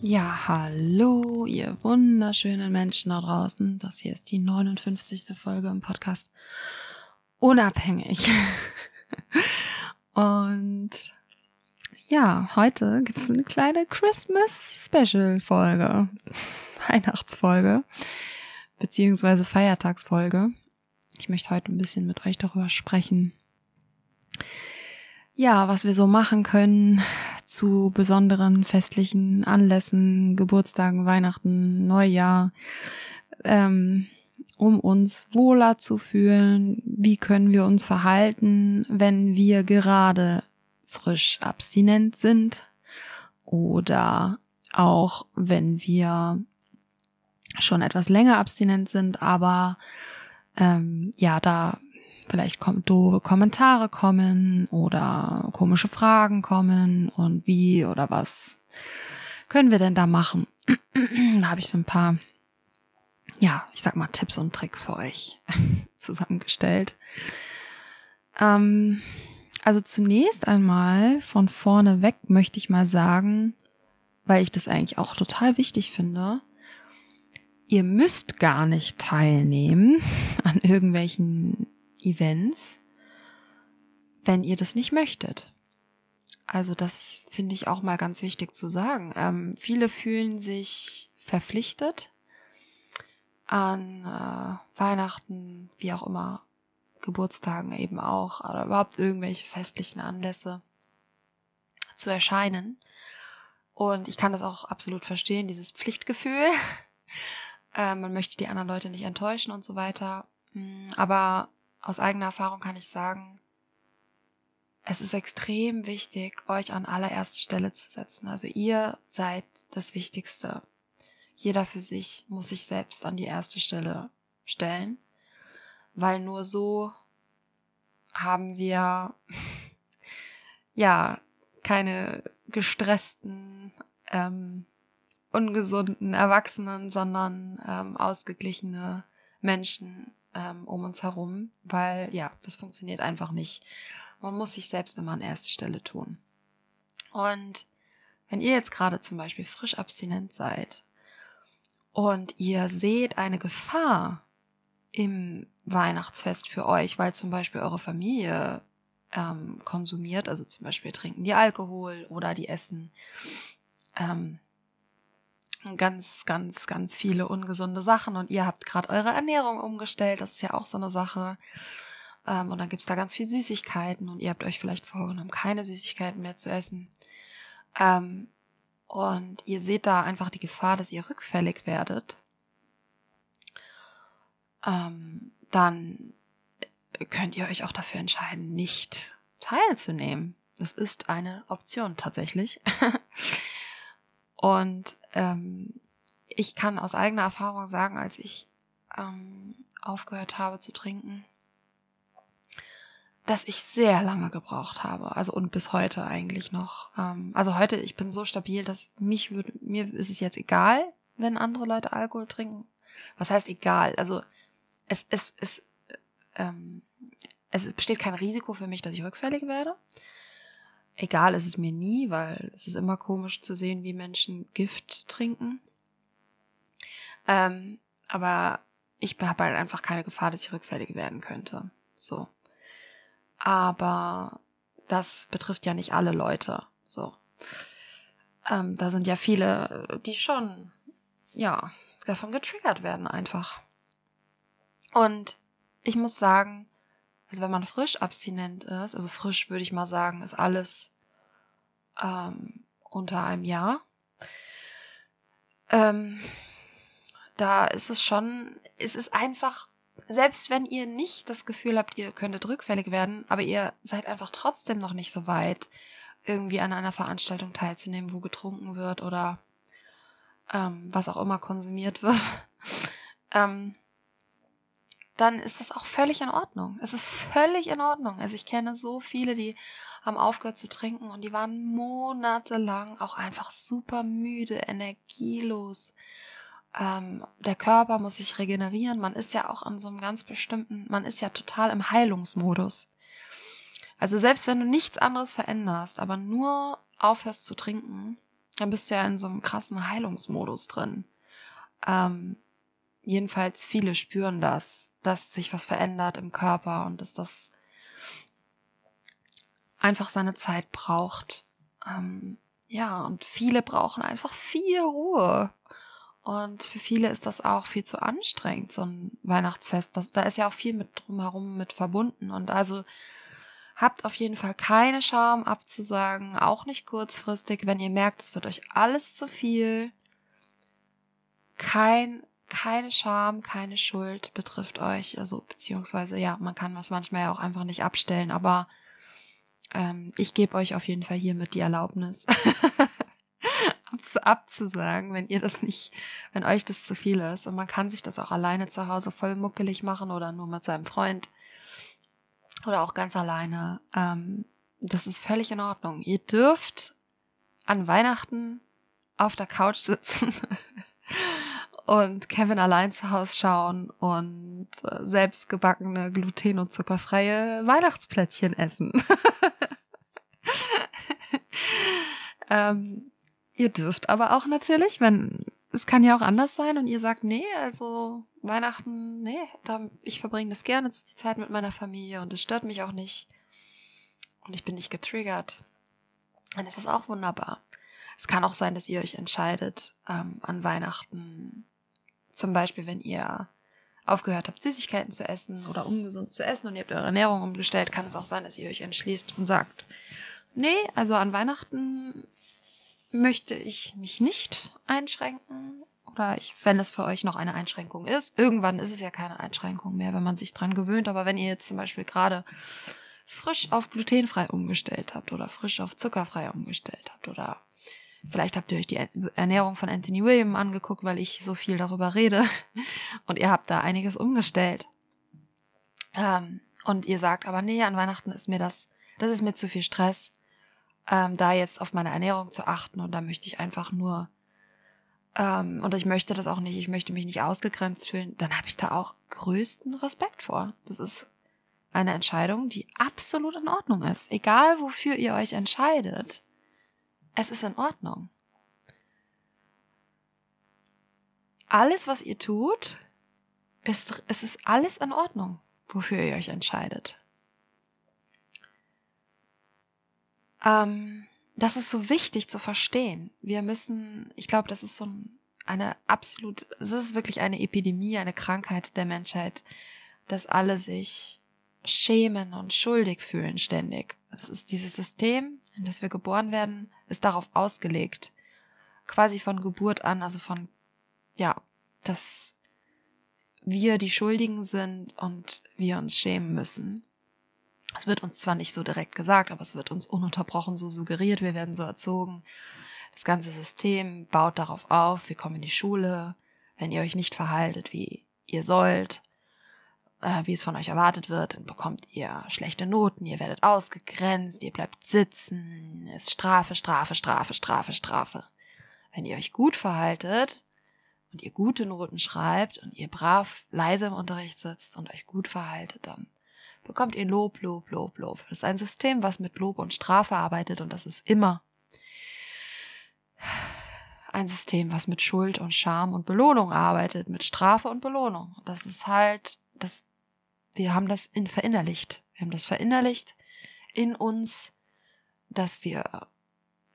Ja, hallo, ihr wunderschönen Menschen da draußen. Das hier ist die 59. Folge im Podcast Unabhängig. Und ja, heute gibt es eine kleine Christmas-Special-Folge. Weihnachtsfolge. Beziehungsweise Feiertagsfolge. Ich möchte heute ein bisschen mit euch darüber sprechen. Ja, was wir so machen können, zu besonderen festlichen Anlässen, Geburtstagen, Weihnachten, Neujahr, ähm, um uns wohler zu fühlen. Wie können wir uns verhalten, wenn wir gerade frisch abstinent sind oder auch wenn wir schon etwas länger abstinent sind, aber ähm, ja, da vielleicht kom doofe Kommentare kommen oder komische Fragen kommen und wie oder was können wir denn da machen? da habe ich so ein paar, ja, ich sag mal Tipps und Tricks für euch zusammengestellt. Ähm, also zunächst einmal von vorne weg möchte ich mal sagen, weil ich das eigentlich auch total wichtig finde, ihr müsst gar nicht teilnehmen an irgendwelchen Events, wenn ihr das nicht möchtet. Also das finde ich auch mal ganz wichtig zu sagen. Ähm, viele fühlen sich verpflichtet an äh, Weihnachten, wie auch immer, Geburtstagen eben auch, oder überhaupt irgendwelche festlichen Anlässe zu erscheinen. Und ich kann das auch absolut verstehen, dieses Pflichtgefühl. äh, man möchte die anderen Leute nicht enttäuschen und so weiter. Mm, aber aus eigener Erfahrung kann ich sagen, es ist extrem wichtig, euch an allererste Stelle zu setzen. Also ihr seid das Wichtigste. Jeder für sich muss sich selbst an die erste Stelle stellen, weil nur so haben wir ja keine gestressten, ähm, ungesunden Erwachsenen, sondern ähm, ausgeglichene Menschen ähm, um uns herum, weil ja, das funktioniert einfach nicht. Man muss sich selbst immer an erste Stelle tun. Und wenn ihr jetzt gerade zum Beispiel frisch abstinent seid und ihr seht eine Gefahr im Weihnachtsfest für euch, weil zum Beispiel eure Familie ähm, konsumiert, also zum Beispiel trinken die Alkohol oder die essen ähm, ganz, ganz, ganz viele ungesunde Sachen und ihr habt gerade eure Ernährung umgestellt, das ist ja auch so eine Sache. Ähm, und dann gibt's da ganz viel Süßigkeiten und ihr habt euch vielleicht vorgenommen, keine Süßigkeiten mehr zu essen. Ähm, und ihr seht da einfach die Gefahr, dass ihr rückfällig werdet. Ähm, dann könnt ihr euch auch dafür entscheiden, nicht teilzunehmen. Das ist eine Option tatsächlich. Und ähm, ich kann aus eigener Erfahrung sagen, als ich ähm, aufgehört habe zu trinken, dass ich sehr lange gebraucht habe. Also und bis heute eigentlich noch. Ähm, also heute, ich bin so stabil, dass mich würde, mir ist es jetzt egal, wenn andere Leute Alkohol trinken. Was heißt egal? Also es, es, es, ähm, es besteht kein Risiko für mich, dass ich rückfällig werde egal ist es mir nie, weil es ist immer komisch zu sehen, wie Menschen Gift trinken. Ähm, aber ich habe halt einfach keine Gefahr, dass ich rückfällig werden könnte. So. Aber das betrifft ja nicht alle Leute. So. Ähm, da sind ja viele, die schon, ja, davon getriggert werden einfach. Und ich muss sagen, also wenn man frisch abstinent ist, also frisch würde ich mal sagen, ist alles ähm, unter einem Jahr. Ähm, da ist es schon, es ist einfach, selbst wenn ihr nicht das Gefühl habt, ihr könntet rückfällig werden, aber ihr seid einfach trotzdem noch nicht so weit, irgendwie an einer Veranstaltung teilzunehmen, wo getrunken wird oder ähm, was auch immer konsumiert wird. ähm, dann ist das auch völlig in Ordnung. Es ist völlig in Ordnung. Also ich kenne so viele, die haben aufgehört zu trinken und die waren monatelang auch einfach super müde, energielos. Ähm, der Körper muss sich regenerieren. Man ist ja auch an so einem ganz bestimmten, man ist ja total im Heilungsmodus. Also selbst wenn du nichts anderes veränderst, aber nur aufhörst zu trinken, dann bist du ja in so einem krassen Heilungsmodus drin. Ähm, jedenfalls viele spüren das, dass sich was verändert im Körper und dass das einfach seine Zeit braucht. Ähm, ja, und viele brauchen einfach viel Ruhe. Und für viele ist das auch viel zu anstrengend, so ein Weihnachtsfest. Das, da ist ja auch viel mit drumherum mit verbunden. Und also habt auf jeden Fall keine Scham abzusagen, auch nicht kurzfristig, wenn ihr merkt, es wird euch alles zu viel. Kein, keine Scham, keine Schuld betrifft euch. Also, beziehungsweise, ja, man kann das manchmal ja auch einfach nicht abstellen, aber ähm, ich gebe euch auf jeden Fall hiermit die Erlaubnis, abzusagen, wenn ihr das nicht, wenn euch das zu viel ist. Und man kann sich das auch alleine zu Hause voll muckelig machen oder nur mit seinem Freund oder auch ganz alleine. Ähm, das ist völlig in Ordnung. Ihr dürft an Weihnachten auf der Couch sitzen und Kevin allein zu Hause schauen und äh, selbstgebackene gluten- und zuckerfreie Weihnachtsplätzchen essen. ähm, ihr dürft aber auch natürlich, wenn es kann ja auch anders sein und ihr sagt, nee, also Weihnachten, nee, da, ich verbringe das gerne die Zeit mit meiner Familie und es stört mich auch nicht. Und ich bin nicht getriggert. Dann ist das auch wunderbar. Es kann auch sein, dass ihr euch entscheidet, ähm, an Weihnachten, zum Beispiel, wenn ihr aufgehört habt, Süßigkeiten zu essen oder ungesund zu essen und ihr habt eure Ernährung umgestellt, kann es auch sein, dass ihr euch entschließt und sagt, nee, also an Weihnachten möchte ich mich nicht einschränken. Oder ich, wenn es für euch noch eine Einschränkung ist. Irgendwann ist es ja keine Einschränkung mehr, wenn man sich dran gewöhnt. Aber wenn ihr jetzt zum Beispiel gerade frisch auf glutenfrei umgestellt habt oder frisch auf zuckerfrei umgestellt habt oder vielleicht habt ihr euch die Ernährung von Anthony William angeguckt, weil ich so viel darüber rede und ihr habt da einiges umgestellt. Ähm, und ihr sagt aber, nee, an Weihnachten ist mir das, das ist mir zu viel Stress ähm, da jetzt auf meine Ernährung zu achten und da möchte ich einfach nur ähm, und ich möchte das auch nicht, ich möchte mich nicht ausgegrenzt fühlen, dann habe ich da auch größten Respekt vor. Das ist eine Entscheidung, die absolut in Ordnung ist. Egal wofür ihr euch entscheidet, es ist in Ordnung. Alles, was ihr tut, ist, es ist alles in Ordnung, wofür ihr euch entscheidet. Ähm, das ist so wichtig zu verstehen. Wir müssen, ich glaube, das ist so eine absolut, es ist wirklich eine Epidemie, eine Krankheit der Menschheit, dass alle sich schämen und schuldig fühlen ständig. Das ist dieses System, in das wir geboren werden, ist darauf ausgelegt. Quasi von Geburt an, also von, ja, dass wir die Schuldigen sind und wir uns schämen müssen. Es wird uns zwar nicht so direkt gesagt, aber es wird uns ununterbrochen so suggeriert, wir werden so erzogen. Das ganze System baut darauf auf, wir kommen in die Schule, wenn ihr euch nicht verhaltet, wie ihr sollt, äh, wie es von euch erwartet wird, dann bekommt ihr schlechte Noten, ihr werdet ausgegrenzt, ihr bleibt sitzen, es ist Strafe, Strafe, Strafe, Strafe, Strafe. Wenn ihr euch gut verhaltet und ihr gute Noten schreibt und ihr brav leise im Unterricht sitzt und euch gut verhaltet, dann bekommt ihr Lob, Lob, Lob, Lob. Das ist ein System, was mit Lob und Strafe arbeitet und das ist immer ein System, was mit Schuld und Scham und Belohnung arbeitet, mit Strafe und Belohnung. Das ist halt, das, wir haben das in verinnerlicht. Wir haben das verinnerlicht in uns, dass wir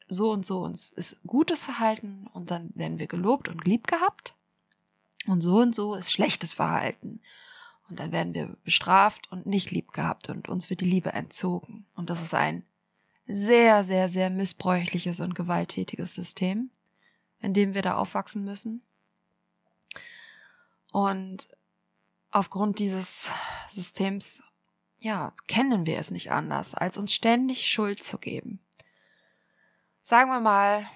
so und so uns ist gutes Verhalten und dann werden wir gelobt und lieb gehabt. Und so und so ist schlechtes Verhalten. Und dann werden wir bestraft und nicht lieb gehabt und uns wird die Liebe entzogen. Und das ist ein sehr, sehr, sehr missbräuchliches und gewalttätiges System, in dem wir da aufwachsen müssen. Und aufgrund dieses Systems, ja, kennen wir es nicht anders, als uns ständig Schuld zu geben. Sagen wir mal,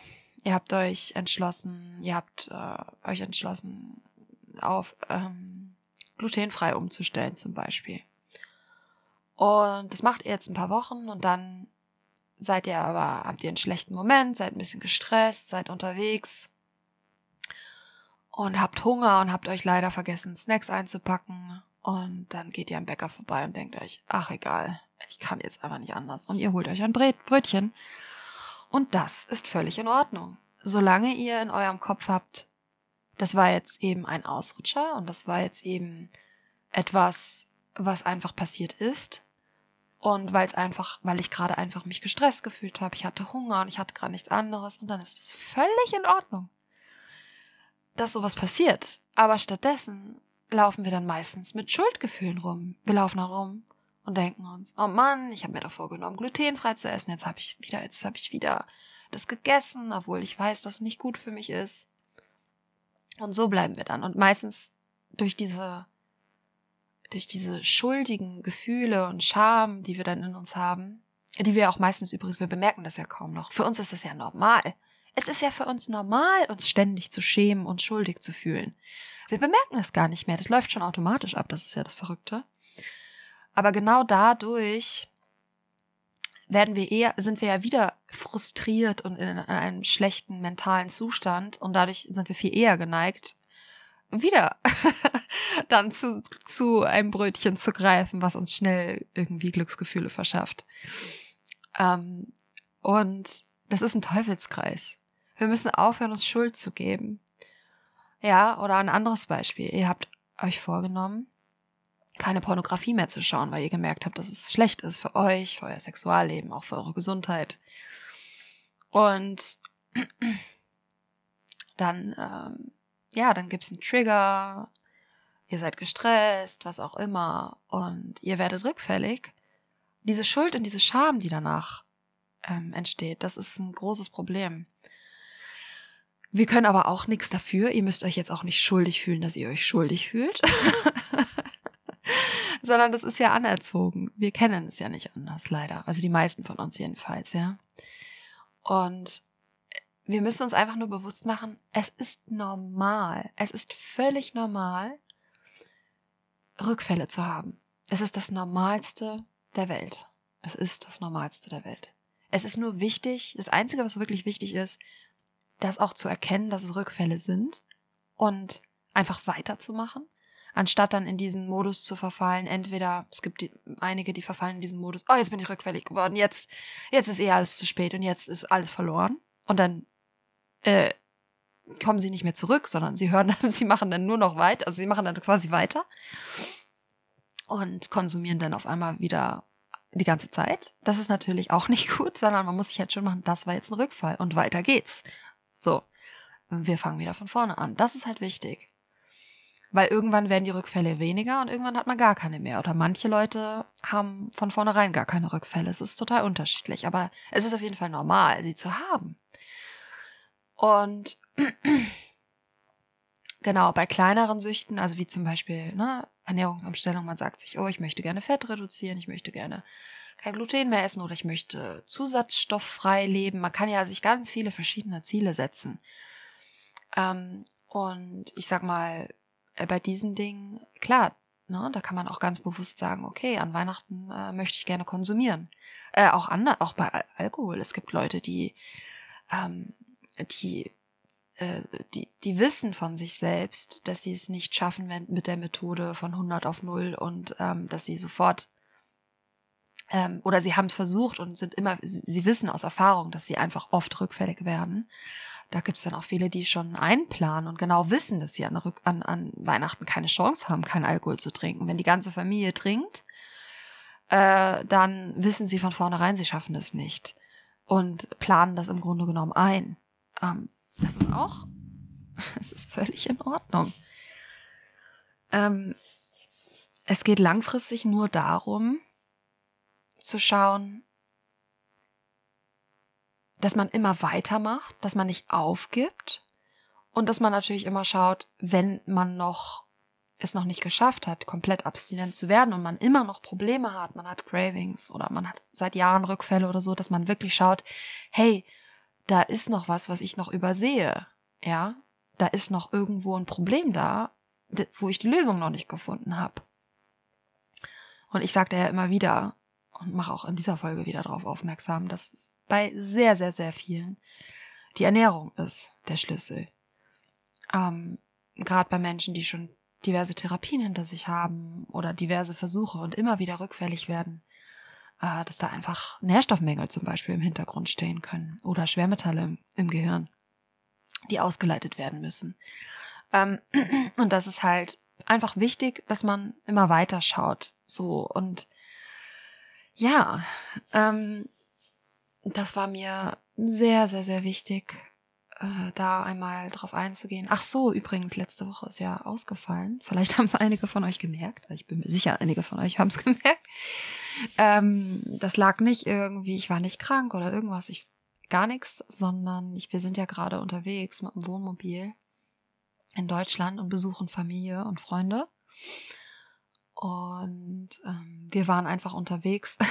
ihr habt euch entschlossen, ihr habt äh, euch entschlossen, auf ähm, glutenfrei umzustellen zum Beispiel. Und das macht ihr jetzt ein paar Wochen und dann seid ihr aber, habt ihr einen schlechten Moment, seid ein bisschen gestresst, seid unterwegs und habt Hunger und habt euch leider vergessen, Snacks einzupacken. Und dann geht ihr am Bäcker vorbei und denkt euch, ach egal, ich kann jetzt einfach nicht anders. Und ihr holt euch ein Brötchen. Und das ist völlig in Ordnung. Solange ihr in eurem Kopf habt, das war jetzt eben ein Ausrutscher und das war jetzt eben etwas, was einfach passiert ist. Und weil es einfach, weil ich gerade einfach mich gestresst gefühlt habe, ich hatte Hunger und ich hatte gerade nichts anderes und dann ist es völlig in Ordnung, dass sowas passiert. Aber stattdessen laufen wir dann meistens mit Schuldgefühlen rum. Wir laufen dann rum und denken uns, oh Mann, ich habe mir doch vorgenommen, glutenfrei zu essen, jetzt habe ich wieder, jetzt habe ich wieder das gegessen, obwohl ich weiß, dass es nicht gut für mich ist. Und so bleiben wir dann. Und meistens durch diese durch diese schuldigen Gefühle und Scham, die wir dann in uns haben, die wir auch meistens übrigens, wir bemerken das ja kaum noch. Für uns ist das ja normal. Es ist ja für uns normal, uns ständig zu schämen und schuldig zu fühlen. Wir bemerken es gar nicht mehr. Das läuft schon automatisch ab. Das ist ja das Verrückte. Aber genau dadurch werden wir eher, sind wir ja wieder frustriert und in einem schlechten mentalen Zustand und dadurch sind wir viel eher geneigt, wieder dann zu, zu einem Brötchen zu greifen, was uns schnell irgendwie Glücksgefühle verschafft. Ähm, und das ist ein Teufelskreis. Wir müssen aufhören, uns Schuld zu geben. Ja, oder ein anderes Beispiel. Ihr habt euch vorgenommen, keine Pornografie mehr zu schauen, weil ihr gemerkt habt, dass es schlecht ist für euch, für euer Sexualleben, auch für eure Gesundheit. Und dann ähm, ja, dann gibt's einen Trigger, ihr seid gestresst, was auch immer, und ihr werdet rückfällig. Diese Schuld und diese Scham, die danach ähm, entsteht, das ist ein großes Problem. Wir können aber auch nichts dafür. Ihr müsst euch jetzt auch nicht schuldig fühlen, dass ihr euch schuldig fühlt. Sondern das ist ja anerzogen. Wir kennen es ja nicht anders, leider. Also die meisten von uns jedenfalls, ja. Und wir müssen uns einfach nur bewusst machen, es ist normal, es ist völlig normal, Rückfälle zu haben. Es ist das Normalste der Welt. Es ist das Normalste der Welt. Es ist nur wichtig, das Einzige, was wirklich wichtig ist, das auch zu erkennen, dass es Rückfälle sind und einfach weiterzumachen, anstatt dann in diesen Modus zu verfallen. Entweder, es gibt die, einige, die verfallen in diesen Modus, oh, jetzt bin ich rückfällig geworden, jetzt, jetzt ist eh alles zu spät und jetzt ist alles verloren. Und dann äh, kommen sie nicht mehr zurück, sondern sie hören sie machen dann nur noch weiter, also sie machen dann quasi weiter und konsumieren dann auf einmal wieder die ganze Zeit. Das ist natürlich auch nicht gut, sondern man muss sich halt schon machen, das war jetzt ein Rückfall und weiter geht's. So, wir fangen wieder von vorne an. Das ist halt wichtig. Weil irgendwann werden die Rückfälle weniger und irgendwann hat man gar keine mehr. Oder manche Leute haben von vornherein gar keine Rückfälle. Es ist total unterschiedlich. Aber es ist auf jeden Fall normal, sie zu haben. Und genau, bei kleineren Süchten, also wie zum Beispiel ne, Ernährungsumstellung, man sagt sich, oh, ich möchte gerne Fett reduzieren, ich möchte gerne kein Gluten mehr essen oder ich möchte zusatzstofffrei leben. Man kann ja sich ganz viele verschiedene Ziele setzen. Ähm, und ich sag mal, äh, bei diesen Dingen, klar, ne, da kann man auch ganz bewusst sagen, okay, an Weihnachten äh, möchte ich gerne konsumieren. Äh, auch, an, auch bei Alkohol. Es gibt Leute, die ähm, die, äh, die, die wissen von sich selbst, dass sie es nicht schaffen mit der Methode von 100 auf 0 und ähm, dass sie sofort ähm, oder sie haben es versucht und sind immer, sie, sie wissen aus Erfahrung, dass sie einfach oft rückfällig werden. Da gibt es dann auch viele, die schon einplanen und genau wissen, dass sie an, an, an Weihnachten keine Chance haben, keinen Alkohol zu trinken. Wenn die ganze Familie trinkt, äh, dann wissen sie von vornherein, sie schaffen es nicht und planen das im Grunde genommen ein. Ähm, das ist auch, es ist völlig in Ordnung. Ähm, es geht langfristig nur darum, zu schauen, dass man immer weitermacht, dass man nicht aufgibt und dass man natürlich immer schaut, wenn man noch es noch nicht geschafft hat, komplett abstinent zu werden und man immer noch Probleme hat, man hat Cravings oder man hat seit Jahren Rückfälle oder so, dass man wirklich schaut, hey, da ist noch was, was ich noch übersehe. Ja, da ist noch irgendwo ein Problem da, wo ich die Lösung noch nicht gefunden habe. Und ich sagte ja immer wieder und mache auch in dieser Folge wieder darauf aufmerksam, dass es bei sehr, sehr, sehr vielen die Ernährung ist der Schlüssel. Ähm, Gerade bei Menschen, die schon diverse Therapien hinter sich haben oder diverse Versuche und immer wieder rückfällig werden, äh, dass da einfach Nährstoffmängel zum Beispiel im Hintergrund stehen können oder Schwermetalle im, im Gehirn, die ausgeleitet werden müssen. Ähm, und das ist halt einfach wichtig, dass man immer weiter schaut. So und ja, ähm, das war mir sehr, sehr, sehr wichtig, äh, da einmal drauf einzugehen. Ach so, übrigens, letzte Woche ist ja ausgefallen. Vielleicht haben es einige von euch gemerkt. Ich bin mir sicher, einige von euch haben es gemerkt. Ähm, das lag nicht irgendwie, ich war nicht krank oder irgendwas, ich gar nichts, sondern ich, wir sind ja gerade unterwegs mit dem Wohnmobil in Deutschland und besuchen Familie und Freunde. Und ähm, wir waren einfach unterwegs.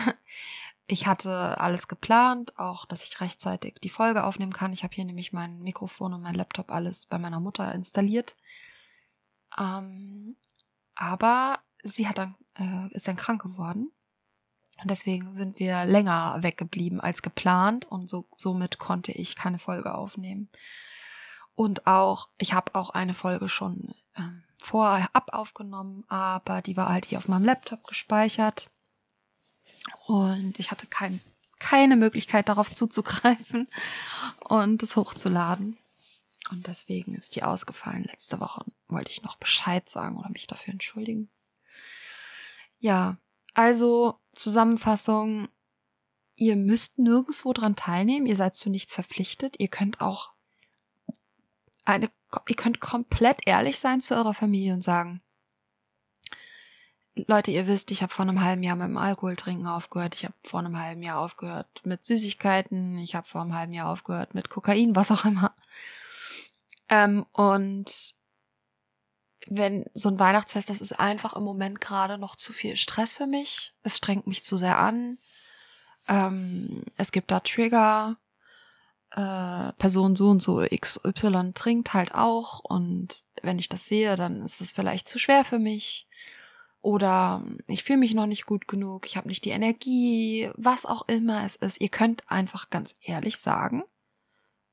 Ich hatte alles geplant, auch dass ich rechtzeitig die Folge aufnehmen kann. Ich habe hier nämlich mein Mikrofon und mein Laptop alles bei meiner Mutter installiert. Ähm, aber sie hat dann, äh, ist dann krank geworden. Und deswegen sind wir länger weggeblieben als geplant und so, somit konnte ich keine Folge aufnehmen. Und auch, ich habe auch eine Folge schon ähm, vorab aufgenommen, aber die war halt hier auf meinem Laptop gespeichert. Und ich hatte kein, keine Möglichkeit darauf zuzugreifen und es hochzuladen. Und deswegen ist die ausgefallen. Letzte Woche wollte ich noch Bescheid sagen oder mich dafür entschuldigen. Ja, also Zusammenfassung. Ihr müsst nirgendwo dran teilnehmen. Ihr seid zu nichts verpflichtet. Ihr könnt auch eine, ihr könnt komplett ehrlich sein zu eurer Familie und sagen, Leute, ihr wisst, ich habe vor einem halben Jahr mit dem Alkoholtrinken aufgehört. Ich habe vor einem halben Jahr aufgehört mit Süßigkeiten. Ich habe vor einem halben Jahr aufgehört mit Kokain, was auch immer. Ähm, und wenn so ein Weihnachtsfest, das ist einfach im Moment gerade noch zu viel Stress für mich. Es strengt mich zu sehr an. Ähm, es gibt da Trigger. Äh, Person so und so XY trinkt halt auch. Und wenn ich das sehe, dann ist das vielleicht zu schwer für mich oder ich fühle mich noch nicht gut genug, ich habe nicht die Energie, was auch immer es ist. Ihr könnt einfach ganz ehrlich sagen,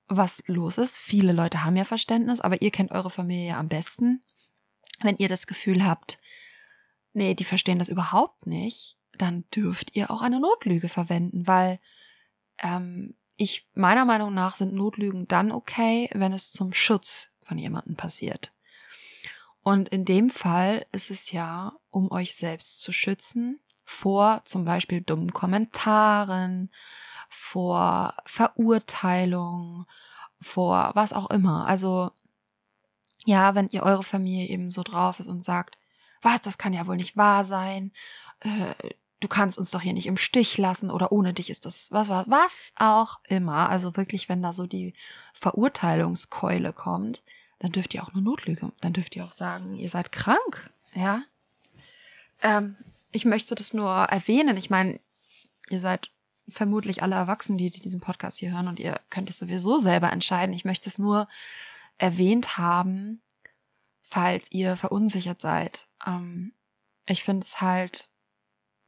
was los ist. Viele Leute haben ja Verständnis, aber ihr kennt eure Familie am besten. Wenn ihr das Gefühl habt, nee, die verstehen das überhaupt nicht, dann dürft ihr auch eine Notlüge verwenden, weil ähm, ich meiner Meinung nach sind Notlügen dann okay, wenn es zum Schutz von jemandem passiert. Und in dem Fall ist es ja, um euch selbst zu schützen vor zum Beispiel dummen Kommentaren, vor Verurteilung, vor was auch immer. Also ja, wenn ihr eure Familie eben so drauf ist und sagt, was, das kann ja wohl nicht wahr sein, äh, du kannst uns doch hier nicht im Stich lassen oder ohne dich ist das was, was, was auch immer. Also wirklich, wenn da so die Verurteilungskeule kommt, dann dürft ihr auch eine Notlüge, dann dürft ihr auch sagen, ihr seid krank, ja. Ähm, ich möchte das nur erwähnen. Ich meine, ihr seid vermutlich alle Erwachsenen, die, die diesen Podcast hier hören und ihr könnt es sowieso selber entscheiden. Ich möchte es nur erwähnt haben, falls ihr verunsichert seid. Ähm, ich finde es halt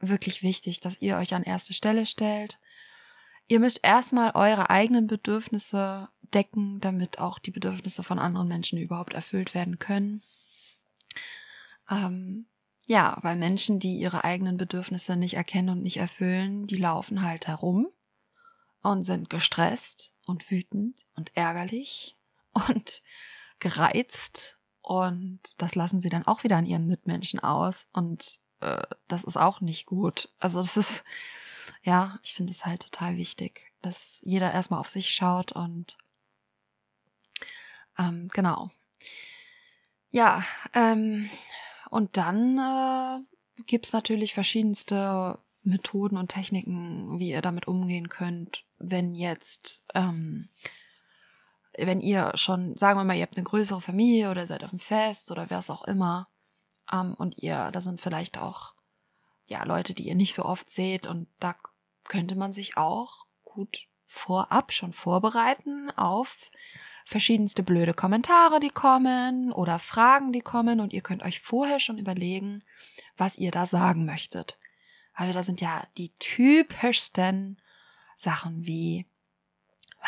wirklich wichtig, dass ihr euch an erste Stelle stellt. Ihr müsst erstmal eure eigenen Bedürfnisse decken, damit auch die Bedürfnisse von anderen Menschen überhaupt erfüllt werden können. Ähm, ja, weil Menschen, die ihre eigenen Bedürfnisse nicht erkennen und nicht erfüllen, die laufen halt herum und sind gestresst und wütend und ärgerlich und gereizt und das lassen sie dann auch wieder an ihren Mitmenschen aus und das ist auch nicht gut. Also das ist, ja, ich finde es halt total wichtig, dass jeder erstmal auf sich schaut und ähm, genau. Ja, ähm, und dann äh, gibt natürlich verschiedenste Methoden und Techniken, wie ihr damit umgehen könnt, wenn jetzt, ähm, wenn ihr schon, sagen wir mal, ihr habt eine größere Familie oder seid auf dem Fest oder was auch immer, ähm, und ihr, da sind vielleicht auch ja Leute, die ihr nicht so oft seht, und da könnte man sich auch gut vorab schon vorbereiten auf verschiedenste blöde Kommentare, die kommen oder Fragen, die kommen und ihr könnt euch vorher schon überlegen, was ihr da sagen möchtet. Also da sind ja die typischsten Sachen wie,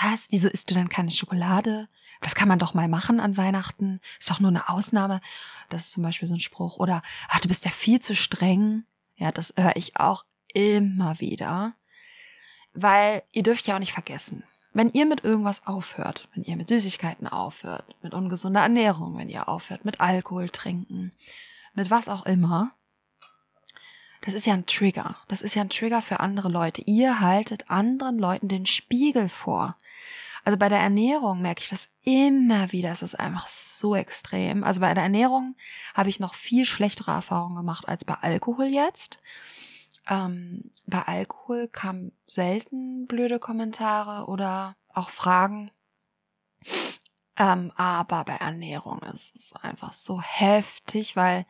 was, wieso isst du denn keine Schokolade? Das kann man doch mal machen an Weihnachten. Ist doch nur eine Ausnahme. Das ist zum Beispiel so ein Spruch. Oder, ach, du bist ja viel zu streng. Ja, das höre ich auch immer wieder, weil ihr dürft ja auch nicht vergessen, wenn ihr mit irgendwas aufhört, wenn ihr mit Süßigkeiten aufhört, mit ungesunder Ernährung, wenn ihr aufhört mit Alkohol trinken, mit was auch immer, das ist ja ein Trigger. Das ist ja ein Trigger für andere Leute. Ihr haltet anderen Leuten den Spiegel vor. Also bei der Ernährung merke ich das immer wieder. Es ist einfach so extrem. Also bei der Ernährung habe ich noch viel schlechtere Erfahrungen gemacht als bei Alkohol jetzt. Ähm, bei Alkohol kamen selten blöde Kommentare oder auch Fragen. Ähm, aber bei Ernährung ist es einfach so heftig, weil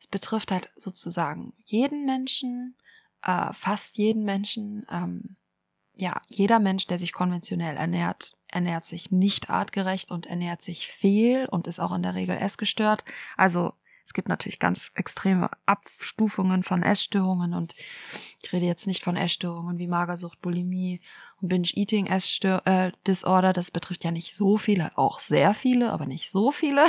es betrifft halt sozusagen jeden Menschen, äh, fast jeden Menschen. Ähm, ja, jeder Mensch, der sich konventionell ernährt, ernährt sich nicht artgerecht und ernährt sich fehl und ist auch in der Regel essgestört. Also es gibt natürlich ganz extreme Abstufungen von Essstörungen und ich rede jetzt nicht von Essstörungen wie Magersucht, Bulimie und Binge-Eating äh, Disorder. Das betrifft ja nicht so viele, auch sehr viele, aber nicht so viele.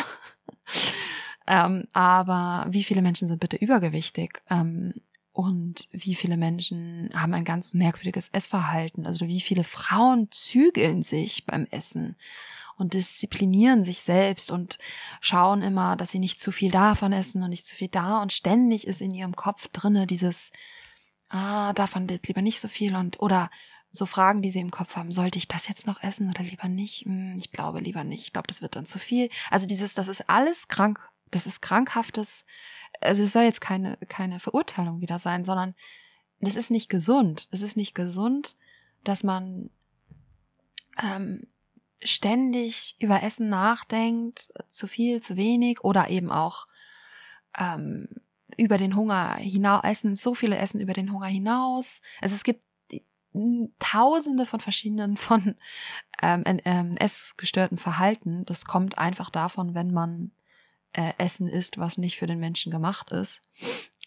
ähm, aber wie viele Menschen sind bitte übergewichtig? Ähm, und wie viele Menschen haben ein ganz merkwürdiges Essverhalten? Also wie viele Frauen zügeln sich beim Essen und disziplinieren sich selbst und schauen immer, dass sie nicht zu viel davon essen und nicht zu viel da und ständig ist in ihrem Kopf drinne dieses ah, davon lieber nicht so viel und oder so Fragen, die sie im Kopf haben, sollte ich das jetzt noch essen oder lieber nicht? Hm, ich glaube lieber nicht. Ich glaube, das wird dann zu viel. Also dieses, das ist alles krank. Das ist krankhaftes also es soll jetzt keine, keine Verurteilung wieder sein, sondern das ist nicht gesund. Es ist nicht gesund, dass man ähm, ständig über Essen nachdenkt, zu viel, zu wenig oder eben auch ähm, über den Hunger hinaus, essen, so viele essen über den Hunger hinaus. Also es gibt tausende von verschiedenen von ähm, ähm, essgestörten Verhalten. Das kommt einfach davon, wenn man äh, Essen isst, was nicht für den Menschen gemacht ist.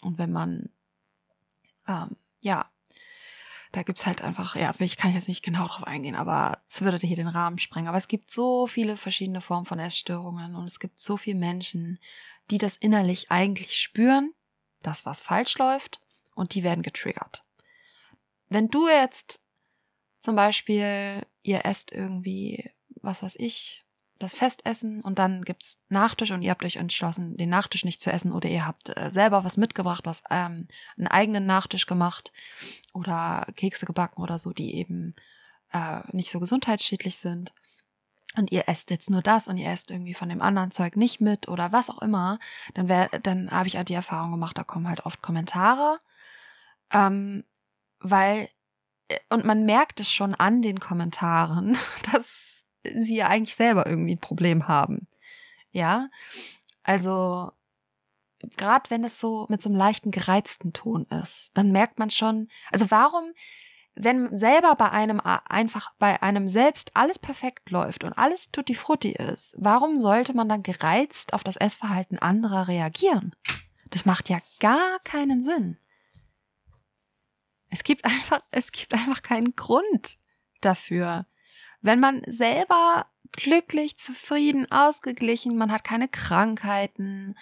Und wenn man, ähm, ja, da gibt's halt einfach, ja, ich kann jetzt nicht genau drauf eingehen, aber es würde hier den Rahmen sprengen. Aber es gibt so viele verschiedene Formen von Essstörungen und es gibt so viele Menschen, die das innerlich eigentlich spüren, dass was falsch läuft und die werden getriggert. Wenn du jetzt zum Beispiel, ihr esst irgendwie, was weiß ich, das Festessen und dann gibt's Nachtisch und ihr habt euch entschlossen, den Nachtisch nicht zu essen oder ihr habt äh, selber was mitgebracht, was ähm, einen eigenen Nachtisch gemacht oder Kekse gebacken oder so, die eben äh, nicht so gesundheitsschädlich sind. Und ihr esst jetzt nur das und ihr esst irgendwie von dem anderen Zeug nicht mit oder was auch immer, dann wär, dann habe ich halt die Erfahrung gemacht, da kommen halt oft Kommentare, ähm, weil äh, und man merkt es schon an den Kommentaren, dass sie ja eigentlich selber irgendwie ein Problem haben. Ja, also gerade wenn es so mit so einem leichten gereizten Ton ist, dann merkt man schon, also warum, wenn selber bei einem einfach bei einem selbst alles perfekt läuft und alles tutti frutti ist, warum sollte man dann gereizt auf das Essverhalten anderer reagieren? Das macht ja gar keinen Sinn. Es gibt einfach, es gibt einfach keinen Grund dafür. Wenn man selber glücklich, zufrieden, ausgeglichen, man hat keine Krankheiten,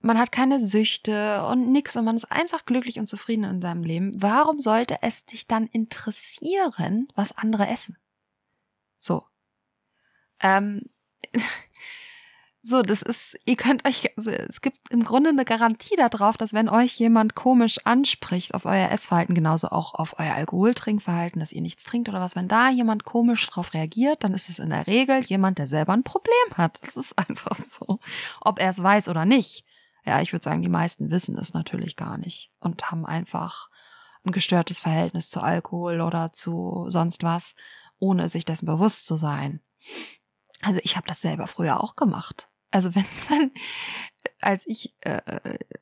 man hat keine Süchte und nix und man ist einfach glücklich und zufrieden in seinem Leben, warum sollte es dich dann interessieren, was andere essen? So. Ähm, So, das ist, ihr könnt euch, also es gibt im Grunde eine Garantie darauf, dass wenn euch jemand komisch anspricht auf euer Essverhalten, genauso auch auf euer Alkoholtrinkverhalten, dass ihr nichts trinkt oder was, wenn da jemand komisch drauf reagiert, dann ist es in der Regel jemand, der selber ein Problem hat. Das ist einfach so. Ob er es weiß oder nicht. Ja, ich würde sagen, die meisten wissen es natürlich gar nicht und haben einfach ein gestörtes Verhältnis zu Alkohol oder zu sonst was, ohne sich dessen bewusst zu sein. Also ich habe das selber früher auch gemacht. Also wenn man, als ich äh,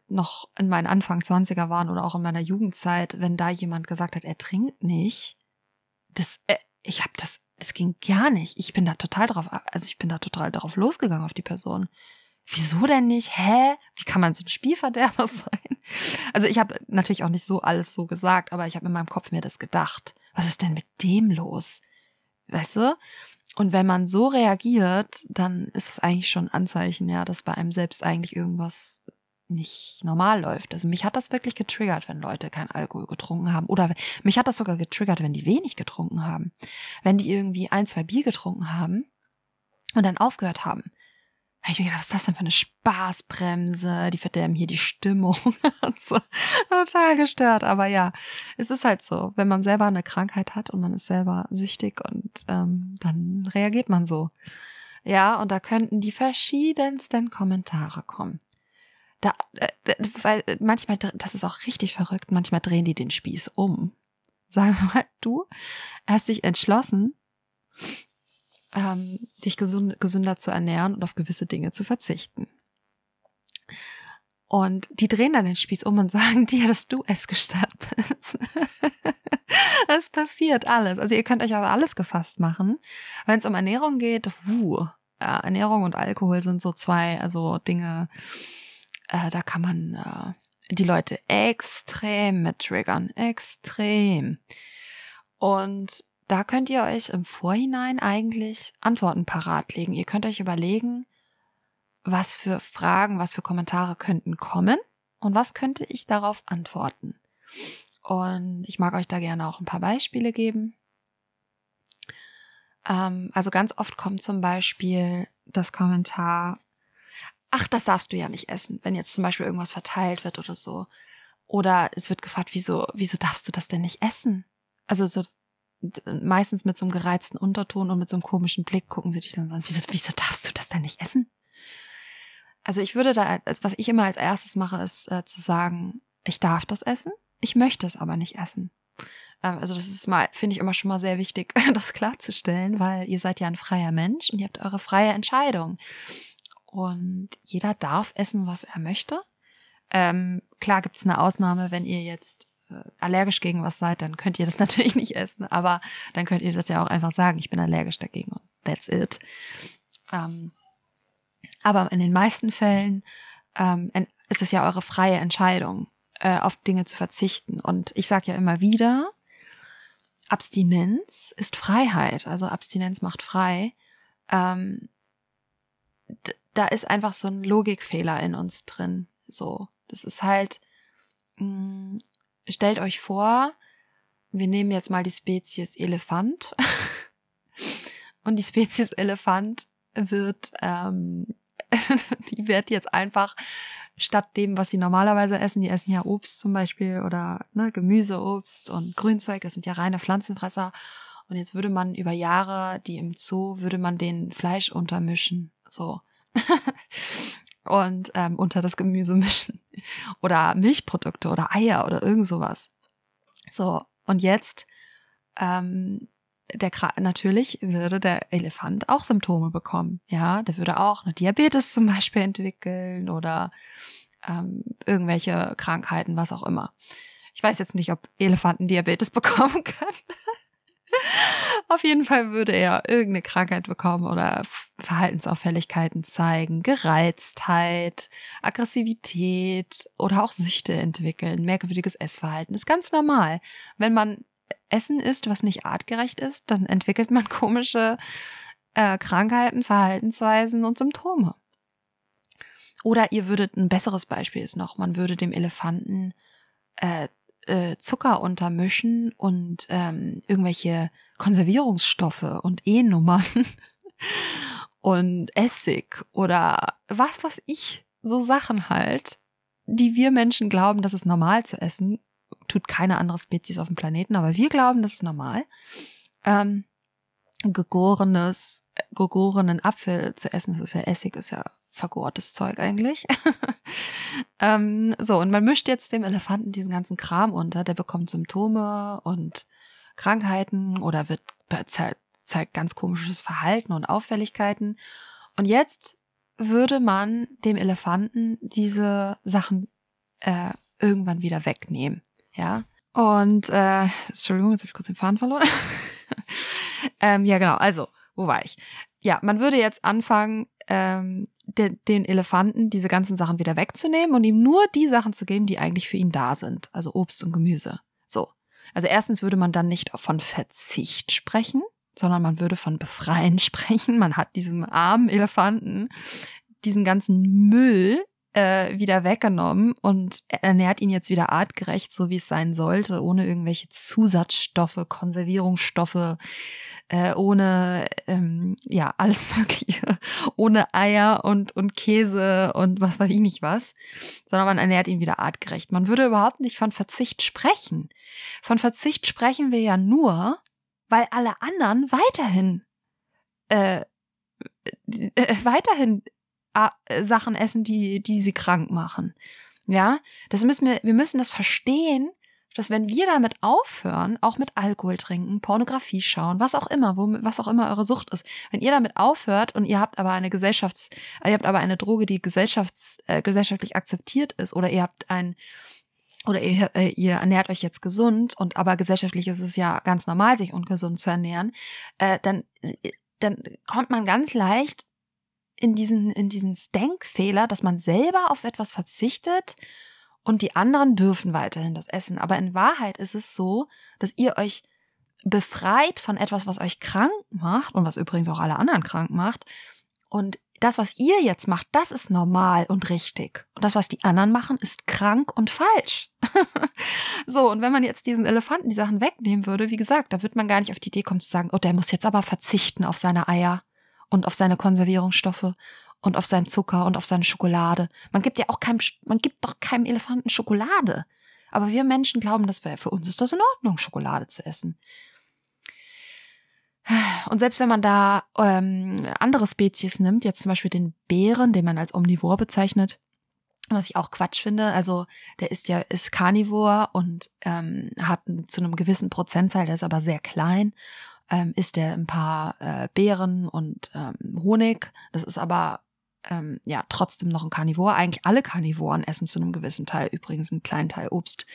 noch in meinen Anfang 20er waren oder auch in meiner Jugendzeit, wenn da jemand gesagt hat, er trinkt nicht, das, äh, ich habe das, das ging gar nicht. Ich bin da total drauf, also ich bin da total darauf losgegangen auf die Person. Wieso denn nicht? Hä? Wie kann man so ein Spielverderber sein? Also ich habe natürlich auch nicht so alles so gesagt, aber ich habe in meinem Kopf mir das gedacht. Was ist denn mit dem los? Weißt du? Und wenn man so reagiert, dann ist es eigentlich schon ein Anzeichen, ja, dass bei einem selbst eigentlich irgendwas nicht normal läuft. Also mich hat das wirklich getriggert, wenn Leute keinen Alkohol getrunken haben. Oder mich hat das sogar getriggert, wenn die wenig getrunken haben. Wenn die irgendwie ein, zwei Bier getrunken haben und dann aufgehört haben. Habe ich mir gedacht, was ist das denn für eine Spaßbremse? Die verderben hier die Stimmung. total gestört. Aber ja, es ist halt so. Wenn man selber eine Krankheit hat und man ist selber süchtig und ähm, dann reagiert man so. Ja, und da könnten die verschiedensten Kommentare kommen da, äh, weil manchmal, das ist auch richtig verrückt, manchmal drehen die den Spieß um. Sagen wir mal, du hast dich entschlossen, ähm, dich gesund, gesünder zu ernähren und auf gewisse Dinge zu verzichten. Und die drehen dann den Spieß um und sagen dir, dass du essgestört bist. Es passiert alles. Also ihr könnt euch aber alles gefasst machen. Wenn es um Ernährung geht, wuh, ja, Ernährung und Alkohol sind so zwei, also Dinge, äh, da kann man äh, die Leute extrem mit triggern, extrem. Und da könnt ihr euch im Vorhinein eigentlich Antworten parat legen. Ihr könnt euch überlegen, was für Fragen, was für Kommentare könnten kommen und was könnte ich darauf antworten. Und ich mag euch da gerne auch ein paar Beispiele geben. Ähm, also ganz oft kommt zum Beispiel das Kommentar, ach, das darfst du ja nicht essen, wenn jetzt zum Beispiel irgendwas verteilt wird oder so. Oder es wird gefragt, wieso, wieso darfst du das denn nicht essen? Also so meistens mit so einem gereizten Unterton und mit so einem komischen Blick gucken sie dich dann an, wieso, wieso darfst du das denn nicht essen? Also ich würde da, was ich immer als erstes mache, ist äh, zu sagen, ich darf das essen, ich möchte es aber nicht essen. Ähm, also das ist mal, finde ich immer schon mal sehr wichtig, das klarzustellen, weil ihr seid ja ein freier Mensch und ihr habt eure freie Entscheidung. Und jeder darf essen, was er möchte. Ähm, klar gibt es eine Ausnahme, wenn ihr jetzt allergisch gegen was seid, dann könnt ihr das natürlich nicht essen, aber dann könnt ihr das ja auch einfach sagen, ich bin allergisch dagegen und that's it. Ähm, aber in den meisten Fällen ähm, ist es ja eure freie Entscheidung, äh, auf Dinge zu verzichten. Und ich sage ja immer wieder, Abstinenz ist Freiheit, also Abstinenz macht frei. Ähm, da ist einfach so ein Logikfehler in uns drin. So, das ist halt, mh, mm, stellt euch vor, wir nehmen jetzt mal die Spezies Elefant und die Spezies Elefant wird, ähm, die wird jetzt einfach statt dem, was sie normalerweise essen, die essen ja Obst zum Beispiel oder ne, Gemüse, Obst und Grünzeug, das sind ja reine Pflanzenfresser. Und jetzt würde man über Jahre, die im Zoo, würde man den Fleisch untermischen. So. und ähm, unter das Gemüse mischen. Oder Milchprodukte oder Eier oder irgend sowas. So, und jetzt, ähm, der natürlich würde der Elefant auch Symptome bekommen. Ja, der würde auch eine Diabetes zum Beispiel entwickeln oder ähm, irgendwelche Krankheiten, was auch immer. Ich weiß jetzt nicht, ob Elefanten Diabetes bekommen können. Auf jeden Fall würde er irgendeine Krankheit bekommen oder Verhaltensauffälligkeiten zeigen, Gereiztheit, Aggressivität oder auch Süchte entwickeln, merkwürdiges Essverhalten. Ist ganz normal. Wenn man Essen isst, was nicht artgerecht ist, dann entwickelt man komische äh, Krankheiten, Verhaltensweisen und Symptome. Oder ihr würdet, ein besseres Beispiel ist noch, man würde dem Elefanten äh, äh, Zucker untermischen und ähm, irgendwelche Konservierungsstoffe und E-Nummern und Essig oder was was ich, so Sachen halt, die wir Menschen glauben, das ist normal zu essen, tut keine andere Spezies auf dem Planeten, aber wir glauben, das ist normal. Ähm, gegorenes, gegorenen Apfel zu essen, das ist ja Essig, ist ja vergortes Zeug eigentlich. ähm, so, und man mischt jetzt dem Elefanten diesen ganzen Kram unter, der bekommt Symptome und Krankheiten oder wird zeigt ganz komisches Verhalten und Auffälligkeiten. Und jetzt würde man dem Elefanten diese Sachen äh, irgendwann wieder wegnehmen. Ja. Und äh, Entschuldigung, jetzt habe ich kurz den Faden verloren. ähm, ja, genau. Also, wo war ich? Ja, man würde jetzt anfangen, ähm, de, den Elefanten diese ganzen Sachen wieder wegzunehmen und ihm nur die Sachen zu geben, die eigentlich für ihn da sind. Also Obst und Gemüse. So. Also erstens würde man dann nicht von Verzicht sprechen, sondern man würde von Befreien sprechen. Man hat diesem armen Elefanten diesen ganzen Müll äh, wieder weggenommen und ernährt ihn jetzt wieder artgerecht, so wie es sein sollte, ohne irgendwelche Zusatzstoffe, Konservierungsstoffe, äh, ohne ähm, ja alles Mögliche, ohne Eier und und Käse und was weiß ich nicht was, sondern man ernährt ihn wieder artgerecht. Man würde überhaupt nicht von Verzicht sprechen. Von Verzicht sprechen wir ja nur, weil alle anderen weiterhin äh, äh, weiterhin Sachen essen, die, die sie krank machen. Ja, das müssen wir, wir müssen das verstehen, dass wenn wir damit aufhören, auch mit Alkohol trinken, Pornografie schauen, was auch immer, wo, was auch immer eure Sucht ist, wenn ihr damit aufhört und ihr habt aber eine Gesellschafts, ihr habt aber eine Droge, die gesellschafts, äh, gesellschaftlich akzeptiert ist, oder ihr habt ein oder ihr, äh, ihr ernährt euch jetzt gesund und aber gesellschaftlich ist es ja ganz normal, sich ungesund zu ernähren, äh, dann, dann kommt man ganz leicht in diesen, in diesen Denkfehler, dass man selber auf etwas verzichtet und die anderen dürfen weiterhin das essen. Aber in Wahrheit ist es so, dass ihr euch befreit von etwas, was euch krank macht und was übrigens auch alle anderen krank macht. Und das, was ihr jetzt macht, das ist normal und richtig. Und das, was die anderen machen, ist krank und falsch. so, und wenn man jetzt diesen Elefanten die Sachen wegnehmen würde, wie gesagt, da wird man gar nicht auf die Idee kommen zu sagen, oh, der muss jetzt aber verzichten auf seine Eier und auf seine Konservierungsstoffe und auf seinen Zucker und auf seine Schokolade. Man gibt ja auch keinem, man gibt doch keinem Elefanten Schokolade. Aber wir Menschen glauben, dass wir, für uns ist das in Ordnung, Schokolade zu essen. Und selbst wenn man da ähm, andere Spezies nimmt, jetzt zum Beispiel den Bären, den man als Omnivor bezeichnet, was ich auch Quatsch finde. Also der ist ja ist Carnivor und ähm, hat zu einem gewissen Prozentzahl, der ist aber sehr klein ähm, isst er ein paar äh, Beeren und ähm, Honig. Das ist aber ähm, ja trotzdem noch ein Karnivor. Eigentlich alle Karnivoren essen zu einem gewissen Teil übrigens einen kleinen Teil Obst.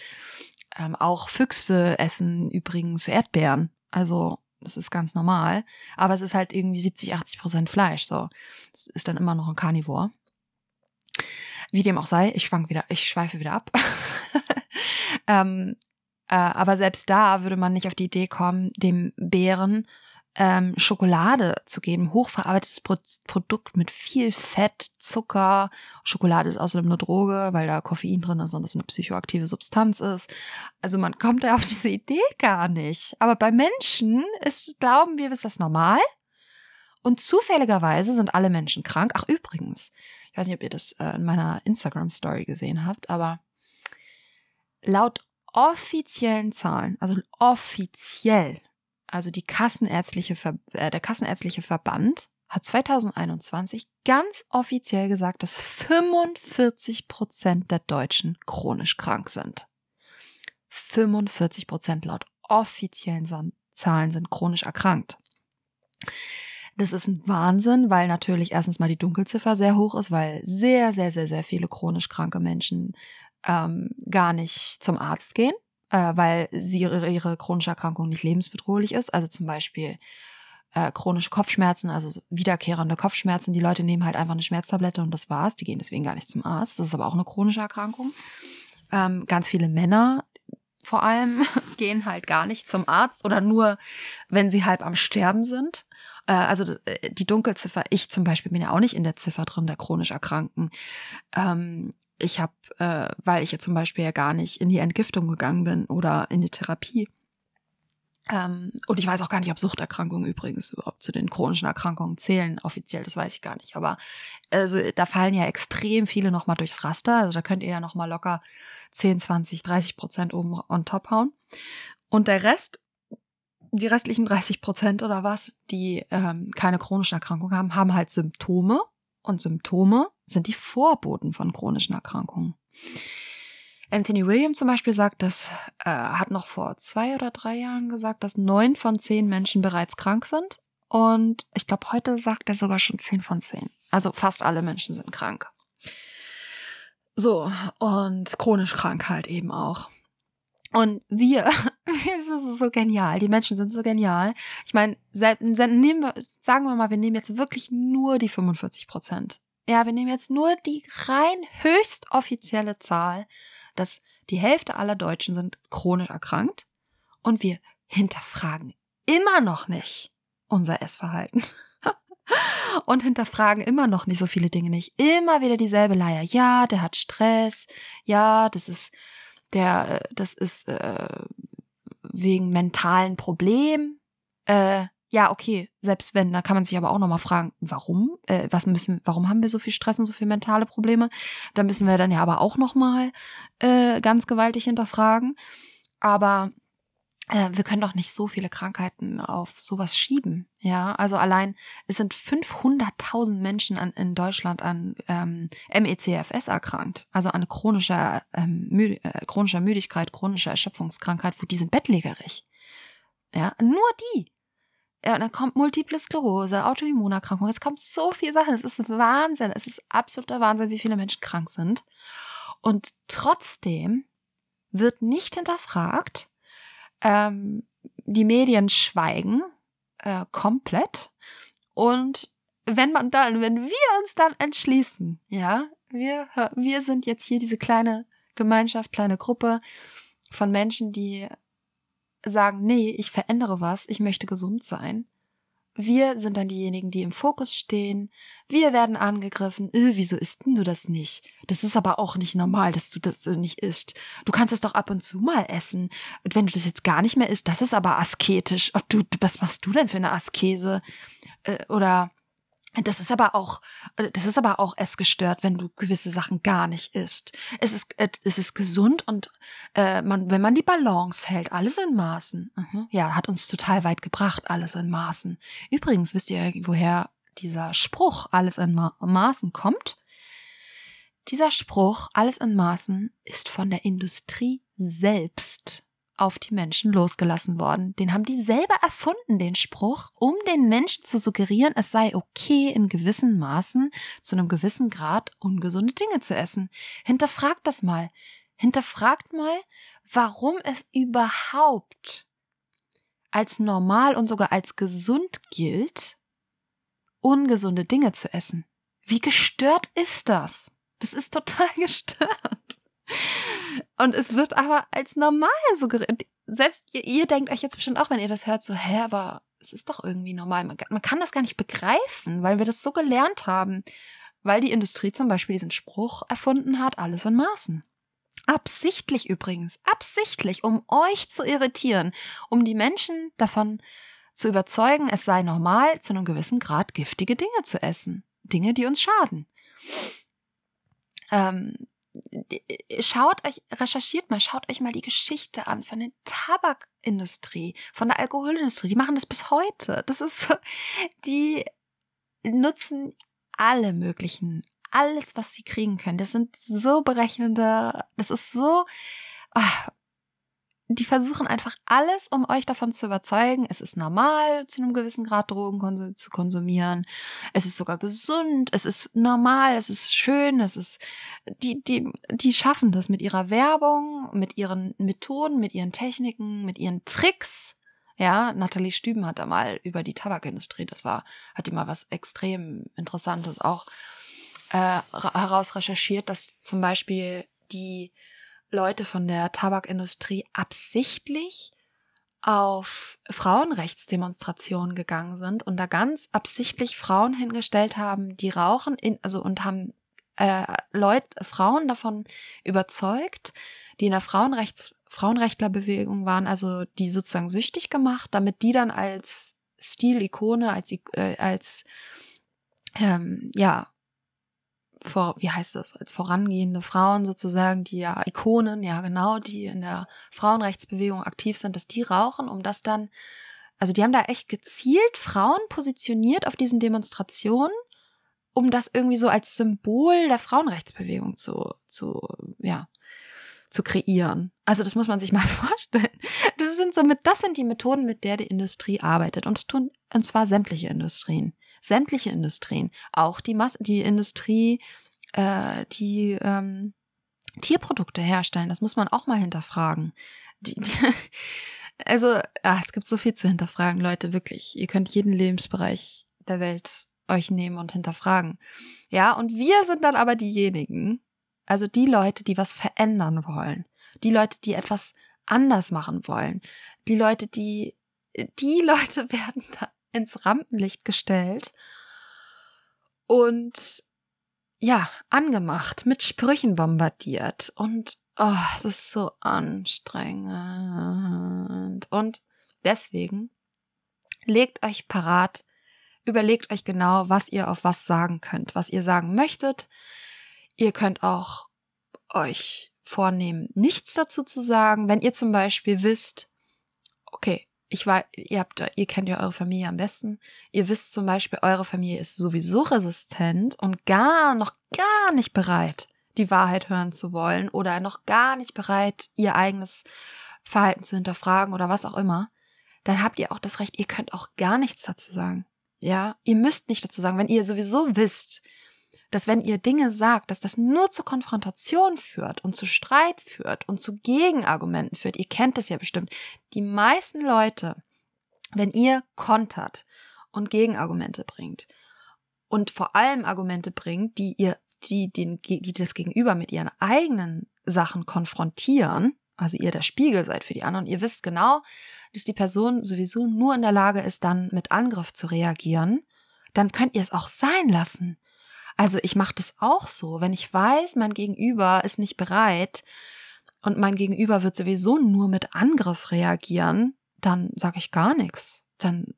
Ähm, auch Füchse essen übrigens Erdbeeren. Also das ist ganz normal. Aber es ist halt irgendwie 70, 80 Prozent Fleisch. So, das ist dann immer noch ein Karnivor. Wie dem auch sei, ich schwank wieder, ich schweife wieder ab. ähm, äh, aber selbst da würde man nicht auf die Idee kommen, dem Bären ähm, Schokolade zu geben, hochverarbeitetes Pro Produkt mit viel Fett, Zucker. Schokolade ist außerdem eine Droge, weil da Koffein drin ist und das eine psychoaktive Substanz ist. Also man kommt ja auf diese Idee gar nicht. Aber bei Menschen ist, glauben wir, ist das normal. Und zufälligerweise sind alle Menschen krank. Ach, übrigens, ich weiß nicht, ob ihr das äh, in meiner Instagram-Story gesehen habt, aber laut offiziellen Zahlen, also offiziell, also die Kassenärztliche Ver äh, der Kassenärztliche Verband hat 2021 ganz offiziell gesagt, dass 45 Prozent der Deutschen chronisch krank sind. 45 Prozent laut offiziellen Zahlen sind chronisch erkrankt. Das ist ein Wahnsinn, weil natürlich erstens mal die Dunkelziffer sehr hoch ist, weil sehr, sehr, sehr, sehr viele chronisch kranke Menschen ähm, gar nicht zum Arzt gehen, äh, weil sie ihre, ihre chronische Erkrankung nicht lebensbedrohlich ist. Also zum Beispiel äh, chronische Kopfschmerzen, also wiederkehrende Kopfschmerzen. Die Leute nehmen halt einfach eine Schmerztablette und das war's. Die gehen deswegen gar nicht zum Arzt. Das ist aber auch eine chronische Erkrankung. Ähm, ganz viele Männer vor allem gehen halt gar nicht zum Arzt oder nur, wenn sie halb am Sterben sind. Äh, also äh, die Dunkelziffer, ich zum Beispiel bin ja auch nicht in der Ziffer drin der chronisch Erkrankten. Ähm, ich habe, äh, weil ich ja zum Beispiel ja gar nicht in die Entgiftung gegangen bin oder in die Therapie. Ähm, und ich weiß auch gar nicht, ob Suchterkrankungen übrigens überhaupt zu den chronischen Erkrankungen zählen. Offiziell, das weiß ich gar nicht. Aber also da fallen ja extrem viele nochmal durchs Raster. Also da könnt ihr ja nochmal locker 10, 20, 30 Prozent oben on top hauen. Und der Rest, die restlichen 30 Prozent oder was, die ähm, keine chronischen Erkrankungen haben, haben halt Symptome und Symptome sind die Vorboten von chronischen Erkrankungen. Anthony William zum Beispiel sagt, das äh, hat noch vor zwei oder drei Jahren gesagt, dass neun von zehn Menschen bereits krank sind. Und ich glaube, heute sagt er sogar schon zehn von zehn. Also fast alle Menschen sind krank. So, und chronisch krank halt eben auch. Und wir, das ist so genial, die Menschen sind so genial. Ich meine, sagen wir mal, wir nehmen jetzt wirklich nur die 45 Prozent. Ja, wir nehmen jetzt nur die rein höchst offizielle Zahl, dass die Hälfte aller Deutschen sind chronisch erkrankt und wir hinterfragen immer noch nicht unser Essverhalten. und hinterfragen immer noch nicht so viele Dinge nicht. Immer wieder dieselbe Leier. Ja, der hat Stress. Ja, das ist der, äh, das ist äh, wegen mentalen Problemen. Äh, ja, okay, selbst wenn, da kann man sich aber auch nochmal fragen, warum? Äh, was müssen, warum haben wir so viel Stress und so viele mentale Probleme? Da müssen wir dann ja aber auch nochmal äh, ganz gewaltig hinterfragen. Aber äh, wir können doch nicht so viele Krankheiten auf sowas schieben. Ja, also allein es sind 500.000 Menschen an, in Deutschland an ähm, MECFS erkrankt, also an chronischer, ähm, Müd äh, chronischer Müdigkeit, chronischer Erschöpfungskrankheit, wo die sind bettlägerig. Ja, nur die. Ja, dann kommt Multiple Sklerose, Autoimmunerkrankung, es kommt so viel Sachen. Es ist Wahnsinn. Es ist absoluter Wahnsinn, wie viele Menschen krank sind. Und trotzdem wird nicht hinterfragt. Ähm, die Medien schweigen äh, komplett. Und wenn man dann, wenn wir uns dann entschließen, ja, wir, wir sind jetzt hier diese kleine Gemeinschaft, kleine Gruppe von Menschen, die sagen, nee, ich verändere was, ich möchte gesund sein. Wir sind dann diejenigen, die im Fokus stehen. Wir werden angegriffen. Äh, wieso isst denn du das nicht? Das ist aber auch nicht normal, dass du das nicht isst. Du kannst es doch ab und zu mal essen. Und wenn du das jetzt gar nicht mehr isst, das ist aber asketisch. Oh, du, was machst du denn für eine Askese? Äh, oder das ist aber auch, äh, das ist aber auch essgestört, wenn du gewisse Sachen gar nicht isst. Es ist, äh, es ist gesund und äh, man, wenn man die Balance hält, alles in Maßen. Mhm. Ja, hat uns total weit gebracht, alles in Maßen. Übrigens, wisst ihr, woher dieser Spruch alles in Ma Maßen kommt? Dieser Spruch, alles in Maßen, ist von der Industrie selbst auf die Menschen losgelassen worden. Den haben die selber erfunden, den Spruch, um den Menschen zu suggerieren, es sei okay, in gewissen Maßen, zu einem gewissen Grad ungesunde Dinge zu essen. Hinterfragt das mal. Hinterfragt mal, warum es überhaupt als normal und sogar als gesund gilt, ungesunde Dinge zu essen. Wie gestört ist das? Das ist total gestört. Und es wird aber als normal suggeriert. Selbst ihr, ihr, denkt euch jetzt bestimmt auch, wenn ihr das hört, so, hä, aber es ist doch irgendwie normal. Man, man kann das gar nicht begreifen, weil wir das so gelernt haben. Weil die Industrie zum Beispiel diesen Spruch erfunden hat, alles in Maßen. Absichtlich übrigens, absichtlich, um euch zu irritieren, um die Menschen davon zu überzeugen, es sei normal, zu einem gewissen Grad giftige Dinge zu essen. Dinge, die uns schaden. Ähm, schaut euch, recherchiert mal, schaut euch mal die Geschichte an von der Tabakindustrie, von der Alkoholindustrie. Die machen das bis heute. Das ist so, die nutzen alle möglichen, alles, was sie kriegen können. Das sind so berechnende, das ist so, ach, die versuchen einfach alles, um euch davon zu überzeugen, es ist normal, zu einem gewissen Grad Drogen zu konsumieren. Es ist sogar gesund, es ist normal, es ist schön, es ist, die, die, die schaffen das mit ihrer Werbung, mit ihren Methoden, mit ihren Techniken, mit ihren Tricks. Ja, Nathalie Stüben hat da mal über die Tabakindustrie, das war, hat die mal was extrem Interessantes auch äh, heraus recherchiert, dass zum Beispiel die Leute von der Tabakindustrie absichtlich auf Frauenrechtsdemonstrationen gegangen sind und da ganz absichtlich Frauen hingestellt haben, die rauchen, in, also und haben äh, Leute, Frauen davon überzeugt, die in der Frauenrechts Frauenrechtlerbewegung waren, also die sozusagen süchtig gemacht, damit die dann als Stilikone, als äh, als ähm, ja vor, wie heißt das, als vorangehende Frauen sozusagen, die ja Ikonen, ja genau, die in der Frauenrechtsbewegung aktiv sind, dass die rauchen, um das dann, also die haben da echt gezielt Frauen positioniert auf diesen Demonstrationen, um das irgendwie so als Symbol der Frauenrechtsbewegung zu, zu, ja, zu kreieren. Also das muss man sich mal vorstellen. Das sind somit, das sind die Methoden, mit der die Industrie arbeitet. Und tun, und zwar sämtliche Industrien sämtliche Industrien, auch die, Mas die Industrie, äh, die ähm, Tierprodukte herstellen. Das muss man auch mal hinterfragen. Die, die, also, ach, es gibt so viel zu hinterfragen, Leute, wirklich. Ihr könnt jeden Lebensbereich der Welt euch nehmen und hinterfragen. Ja, und wir sind dann aber diejenigen, also die Leute, die was verändern wollen, die Leute, die etwas anders machen wollen, die Leute, die, die Leute werden dann ins Rampenlicht gestellt und ja, angemacht, mit Sprüchen bombardiert und oh, es ist so anstrengend. Und deswegen legt euch parat, überlegt euch genau, was ihr auf was sagen könnt, was ihr sagen möchtet. Ihr könnt auch euch vornehmen, nichts dazu zu sagen. Wenn ihr zum Beispiel wisst, okay, ich weiß, ihr habt, ihr kennt ja eure Familie am besten. Ihr wisst zum Beispiel, eure Familie ist sowieso resistent und gar, noch gar nicht bereit, die Wahrheit hören zu wollen oder noch gar nicht bereit, ihr eigenes Verhalten zu hinterfragen oder was auch immer. Dann habt ihr auch das Recht, ihr könnt auch gar nichts dazu sagen. Ja, ihr müsst nicht dazu sagen, wenn ihr sowieso wisst, dass wenn ihr Dinge sagt, dass das nur zu Konfrontation führt und zu Streit führt und zu Gegenargumenten führt. Ihr kennt es ja bestimmt. Die meisten Leute, wenn ihr kontert und Gegenargumente bringt und vor allem Argumente bringt, die ihr, die, den, die das Gegenüber mit ihren eigenen Sachen konfrontieren, also ihr der Spiegel seid für die anderen, ihr wisst genau, dass die Person sowieso nur in der Lage ist, dann mit Angriff zu reagieren, dann könnt ihr es auch sein lassen. Also ich mache das auch so, wenn ich weiß, mein Gegenüber ist nicht bereit und mein Gegenüber wird sowieso nur mit Angriff reagieren, dann sage ich gar nichts. Dann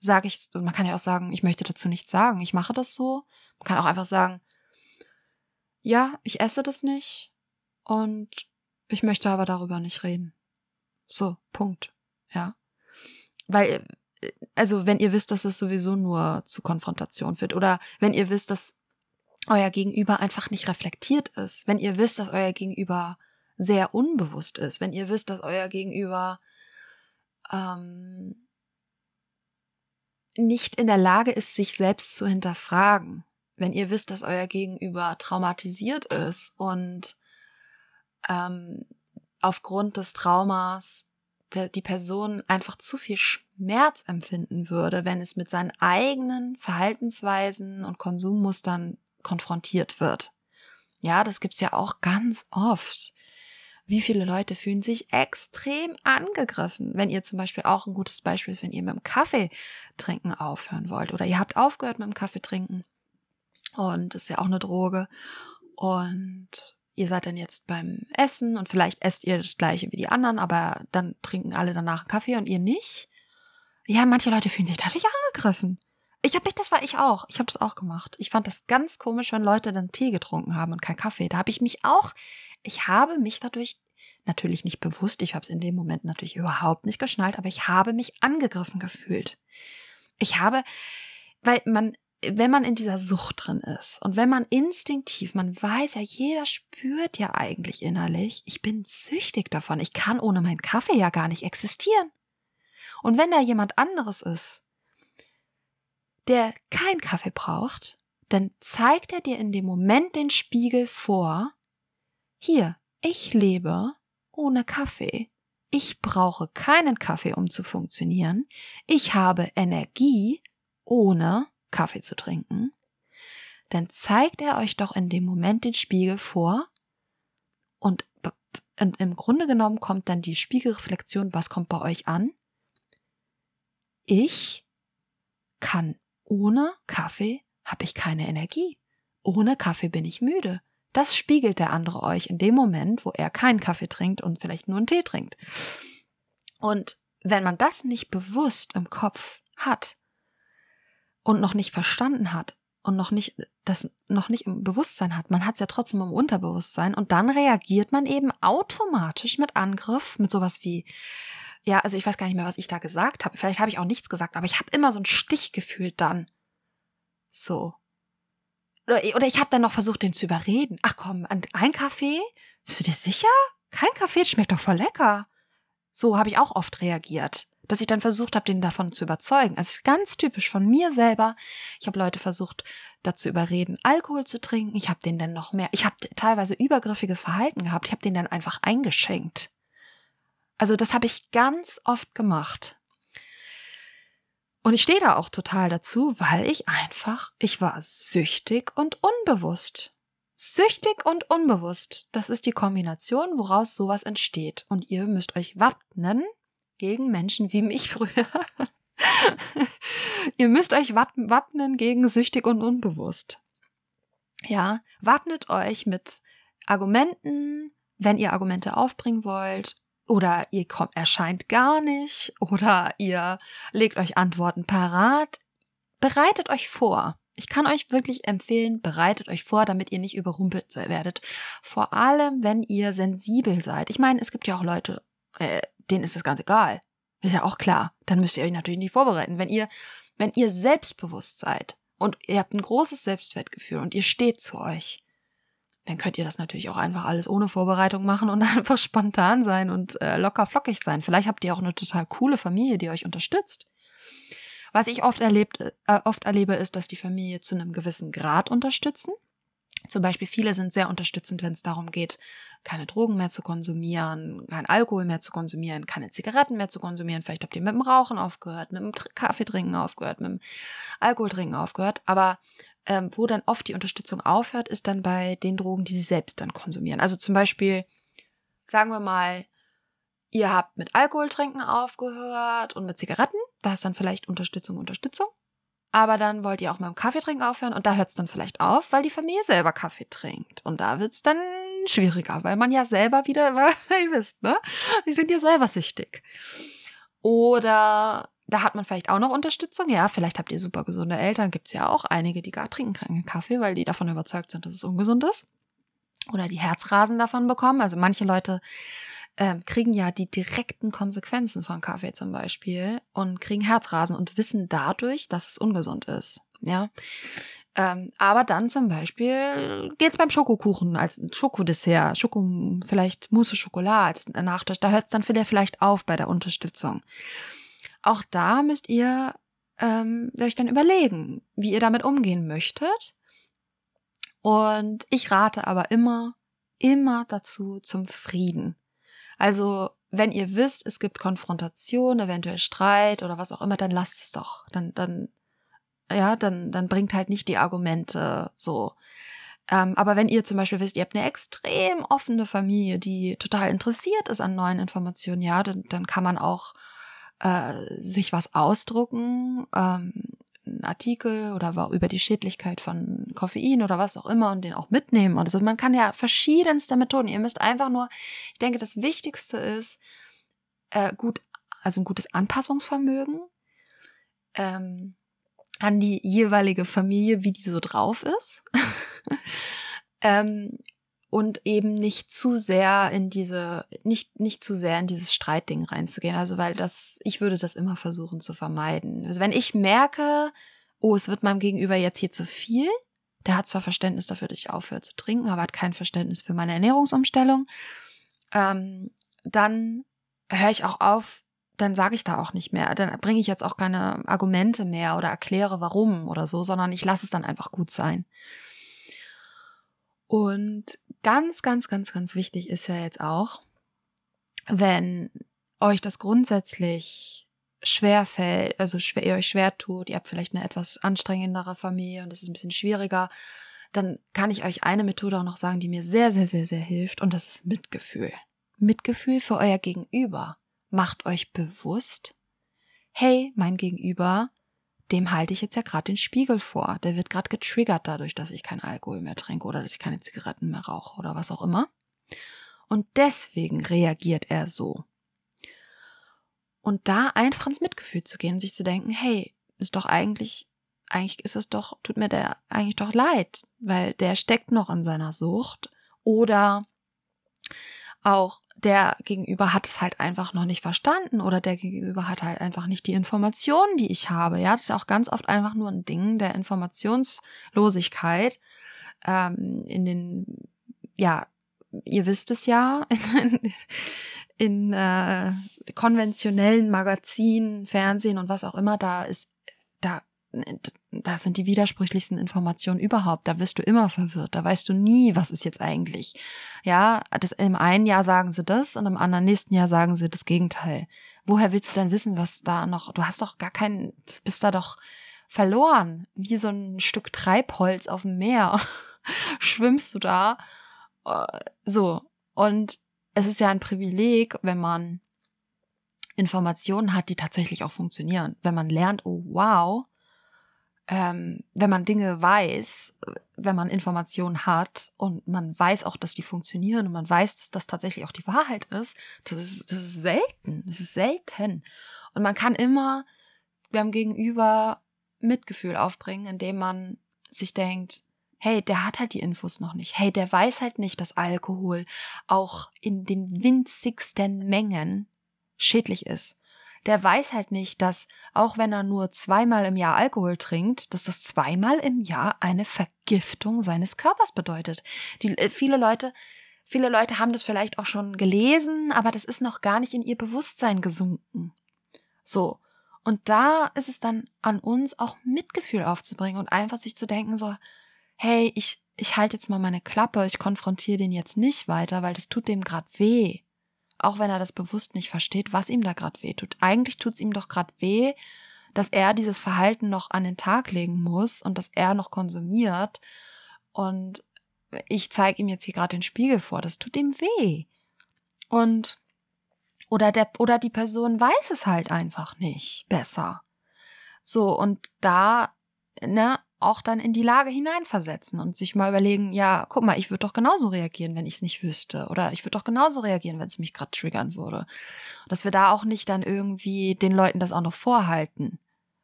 sage ich, man kann ja auch sagen, ich möchte dazu nichts sagen, ich mache das so. Man kann auch einfach sagen, ja, ich esse das nicht und ich möchte aber darüber nicht reden. So, Punkt. Ja. Weil also wenn ihr wisst, dass es sowieso nur zu Konfrontation führt oder wenn ihr wisst, dass euer Gegenüber einfach nicht reflektiert ist, wenn ihr wisst, dass euer Gegenüber sehr unbewusst ist, wenn ihr wisst, dass euer Gegenüber ähm, nicht in der Lage ist, sich selbst zu hinterfragen, wenn ihr wisst, dass euer Gegenüber traumatisiert ist und ähm, aufgrund des Traumas die Person einfach zu viel Schmerz empfinden würde, wenn es mit seinen eigenen Verhaltensweisen und Konsummustern konfrontiert wird. Ja, das gibt's ja auch ganz oft. Wie viele Leute fühlen sich extrem angegriffen, wenn ihr zum Beispiel auch ein gutes Beispiel ist, wenn ihr mit dem Kaffee trinken aufhören wollt oder ihr habt aufgehört mit dem Kaffee trinken und ist ja auch eine Droge und ihr seid dann jetzt beim Essen und vielleicht esst ihr das gleiche wie die anderen, aber dann trinken alle danach einen Kaffee und ihr nicht. Ja, manche Leute fühlen sich dadurch angegriffen. Ich habe mich, das war ich auch. Ich habe das auch gemacht. Ich fand das ganz komisch, wenn Leute dann Tee getrunken haben und kein Kaffee. Da habe ich mich auch, ich habe mich dadurch natürlich nicht bewusst, ich habe es in dem Moment natürlich überhaupt nicht geschnallt, aber ich habe mich angegriffen gefühlt. Ich habe, weil man wenn man in dieser Sucht drin ist und wenn man instinktiv, man weiß ja, jeder spürt ja eigentlich innerlich, ich bin süchtig davon, ich kann ohne meinen Kaffee ja gar nicht existieren. Und wenn da jemand anderes ist, der keinen Kaffee braucht, dann zeigt er dir in dem Moment den Spiegel vor, hier, ich lebe ohne Kaffee. Ich brauche keinen Kaffee, um zu funktionieren. Ich habe Energie ohne Kaffee zu trinken, dann zeigt er euch doch in dem Moment den Spiegel vor und im Grunde genommen kommt dann die Spiegelreflexion, was kommt bei euch an? Ich kann ohne Kaffee habe ich keine Energie. Ohne Kaffee bin ich müde. Das spiegelt der andere euch in dem Moment, wo er keinen Kaffee trinkt und vielleicht nur einen Tee trinkt. Und wenn man das nicht bewusst im Kopf hat, und noch nicht verstanden hat und noch nicht das noch nicht im Bewusstsein hat. Man hat es ja trotzdem im Unterbewusstsein und dann reagiert man eben automatisch mit Angriff, mit sowas wie ja, also ich weiß gar nicht mehr, was ich da gesagt habe. Vielleicht habe ich auch nichts gesagt, aber ich habe immer so einen Stich gefühlt dann. So. Oder ich habe dann noch versucht, den zu überreden. Ach komm, ein Kaffee? Bist du dir sicher? Kein Kaffee, schmeckt doch voll lecker. So habe ich auch oft reagiert dass ich dann versucht habe, den davon zu überzeugen. Es ist ganz typisch von mir selber. Ich habe Leute versucht, dazu überreden, Alkohol zu trinken. Ich habe den dann noch mehr. Ich habe teilweise übergriffiges Verhalten gehabt. Ich habe den dann einfach eingeschenkt. Also das habe ich ganz oft gemacht. Und ich stehe da auch total dazu, weil ich einfach, ich war süchtig und unbewusst. Süchtig und unbewusst. Das ist die Kombination, woraus sowas entsteht. Und ihr müsst euch wappnen gegen Menschen wie mich früher. ihr müsst euch wappnen gegen süchtig und unbewusst. Ja, wappnet euch mit Argumenten, wenn ihr Argumente aufbringen wollt, oder ihr kommt, erscheint gar nicht, oder ihr legt euch Antworten parat. Bereitet euch vor. Ich kann euch wirklich empfehlen, bereitet euch vor, damit ihr nicht überrumpelt werdet. Vor allem, wenn ihr sensibel seid. Ich meine, es gibt ja auch Leute, äh, denen ist das ganz egal. Ist ja auch klar. Dann müsst ihr euch natürlich nicht vorbereiten. Wenn ihr, wenn ihr selbstbewusst seid und ihr habt ein großes Selbstwertgefühl und ihr steht zu euch, dann könnt ihr das natürlich auch einfach alles ohne Vorbereitung machen und einfach spontan sein und äh, locker flockig sein. Vielleicht habt ihr auch eine total coole Familie, die euch unterstützt. Was ich oft erlebt, äh, oft erlebe, ist, dass die Familie zu einem gewissen Grad unterstützen. Zum Beispiel viele sind sehr unterstützend, wenn es darum geht, keine Drogen mehr zu konsumieren, kein Alkohol mehr zu konsumieren, keine Zigaretten mehr zu konsumieren. Vielleicht habt ihr mit dem Rauchen aufgehört, mit dem Kaffeetrinken aufgehört, mit dem Alkoholtrinken aufgehört. Aber ähm, wo dann oft die Unterstützung aufhört, ist dann bei den Drogen, die sie selbst dann konsumieren. Also zum Beispiel, sagen wir mal, ihr habt mit Alkoholtrinken aufgehört und mit Zigaretten, da ist dann vielleicht Unterstützung, Unterstützung. Aber dann wollt ihr auch mal im Kaffee trinken aufhören und da hört es dann vielleicht auf, weil die Familie selber Kaffee trinkt. Und da wird es dann schwieriger, weil man ja selber wieder, weil ihr wisst, ne? Die sind ja selber süchtig. Oder da hat man vielleicht auch noch Unterstützung. Ja, vielleicht habt ihr super gesunde Eltern. Gibt es ja auch einige, die gar trinken keinen Kaffee, weil die davon überzeugt sind, dass es ungesund ist. Oder die Herzrasen davon bekommen. Also manche Leute ähm, kriegen ja die direkten Konsequenzen von Kaffee zum Beispiel und kriegen Herzrasen und wissen dadurch, dass es ungesund ist. Ja. Ähm, aber dann zum Beispiel geht's beim Schokokuchen als Schokodessert, Schoko, vielleicht Mousse Schokolade als Nachtisch, da hört's dann vielleicht auf bei der Unterstützung. Auch da müsst ihr ähm, euch dann überlegen, wie ihr damit umgehen möchtet. Und ich rate aber immer, immer dazu zum Frieden. Also, wenn ihr wisst, es gibt Konfrontation, eventuell Streit oder was auch immer, dann lasst es doch. Dann, dann, ja, dann, dann bringt halt nicht die Argumente so. Ähm, aber wenn ihr zum Beispiel wisst, ihr habt eine extrem offene Familie, die total interessiert ist an neuen Informationen, ja, dann, dann kann man auch äh, sich was ausdrucken, ähm, einen Artikel oder über die Schädlichkeit von Koffein oder was auch immer und den auch mitnehmen. Also man kann ja verschiedenste Methoden. Ihr müsst einfach nur, ich denke, das Wichtigste ist äh, gut, also ein gutes Anpassungsvermögen ähm, an die jeweilige Familie, wie die so drauf ist. ähm, und eben nicht zu sehr in diese, nicht, nicht zu sehr in dieses Streitding reinzugehen. Also, weil das, ich würde das immer versuchen zu vermeiden. Also, wenn ich merke, oh, es wird meinem Gegenüber jetzt hier zu viel, der hat zwar Verständnis dafür, dass ich aufhöre zu trinken, aber hat kein Verständnis für meine Ernährungsumstellung, ähm, dann höre ich auch auf, dann sage ich da auch nicht mehr. Dann bringe ich jetzt auch keine Argumente mehr oder erkläre warum oder so, sondern ich lasse es dann einfach gut sein. Und ganz, ganz, ganz, ganz wichtig ist ja jetzt auch, wenn euch das grundsätzlich schwer fällt, also schwer, ihr euch schwer tut, ihr habt vielleicht eine etwas anstrengendere Familie und es ist ein bisschen schwieriger, dann kann ich euch eine Methode auch noch sagen, die mir sehr, sehr, sehr, sehr hilft und das ist Mitgefühl. Mitgefühl für euer Gegenüber. Macht euch bewusst, hey, mein Gegenüber dem halte ich jetzt ja gerade den Spiegel vor. Der wird gerade getriggert dadurch, dass ich keinen Alkohol mehr trinke oder dass ich keine Zigaretten mehr rauche oder was auch immer. Und deswegen reagiert er so. Und da einfach ins Mitgefühl zu gehen und sich zu denken, hey, ist doch eigentlich, eigentlich ist es doch, tut mir der eigentlich doch leid, weil der steckt noch in seiner Sucht oder auch der Gegenüber hat es halt einfach noch nicht verstanden oder der Gegenüber hat halt einfach nicht die Informationen, die ich habe. Ja, das ist auch ganz oft einfach nur ein Ding der Informationslosigkeit ähm, in den, ja, ihr wisst es ja, in, in äh, konventionellen Magazinen, Fernsehen und was auch immer, da ist, da das sind die widersprüchlichsten Informationen überhaupt. Da wirst du immer verwirrt. Da weißt du nie, was ist jetzt eigentlich. Ja, das, im einen Jahr sagen sie das und im anderen nächsten Jahr sagen sie das Gegenteil. Woher willst du denn wissen, was da noch, du hast doch gar keinen, bist da doch verloren. Wie so ein Stück Treibholz auf dem Meer. Schwimmst du da. Äh, so. Und es ist ja ein Privileg, wenn man Informationen hat, die tatsächlich auch funktionieren. Wenn man lernt, oh wow, ähm, wenn man Dinge weiß, wenn man Informationen hat und man weiß auch, dass die funktionieren und man weiß, dass das tatsächlich auch die Wahrheit ist, das ist, das ist selten. Das ist selten. Und man kann immer beim Gegenüber Mitgefühl aufbringen, indem man sich denkt, hey, der hat halt die Infos noch nicht. Hey, der weiß halt nicht, dass Alkohol auch in den winzigsten Mengen schädlich ist der weiß halt nicht, dass auch wenn er nur zweimal im Jahr Alkohol trinkt, dass das zweimal im Jahr eine Vergiftung seines Körpers bedeutet. Die, äh, viele Leute, viele Leute haben das vielleicht auch schon gelesen, aber das ist noch gar nicht in ihr Bewusstsein gesunken. So. Und da ist es dann an uns auch Mitgefühl aufzubringen und einfach sich zu denken so, hey, ich, ich halte jetzt mal meine Klappe, ich konfrontiere den jetzt nicht weiter, weil das tut dem grad weh auch wenn er das bewusst nicht versteht, was ihm da gerade weh tut. Eigentlich tut es ihm doch gerade weh, dass er dieses Verhalten noch an den Tag legen muss und dass er noch konsumiert. Und ich zeige ihm jetzt hier gerade den Spiegel vor. Das tut ihm weh. Und oder der oder die Person weiß es halt einfach nicht besser. So und da ne auch dann in die Lage hineinversetzen und sich mal überlegen, ja, guck mal, ich würde doch genauso reagieren, wenn ich es nicht wüsste. Oder ich würde doch genauso reagieren, wenn es mich gerade triggern würde. Dass wir da auch nicht dann irgendwie den Leuten das auch noch vorhalten.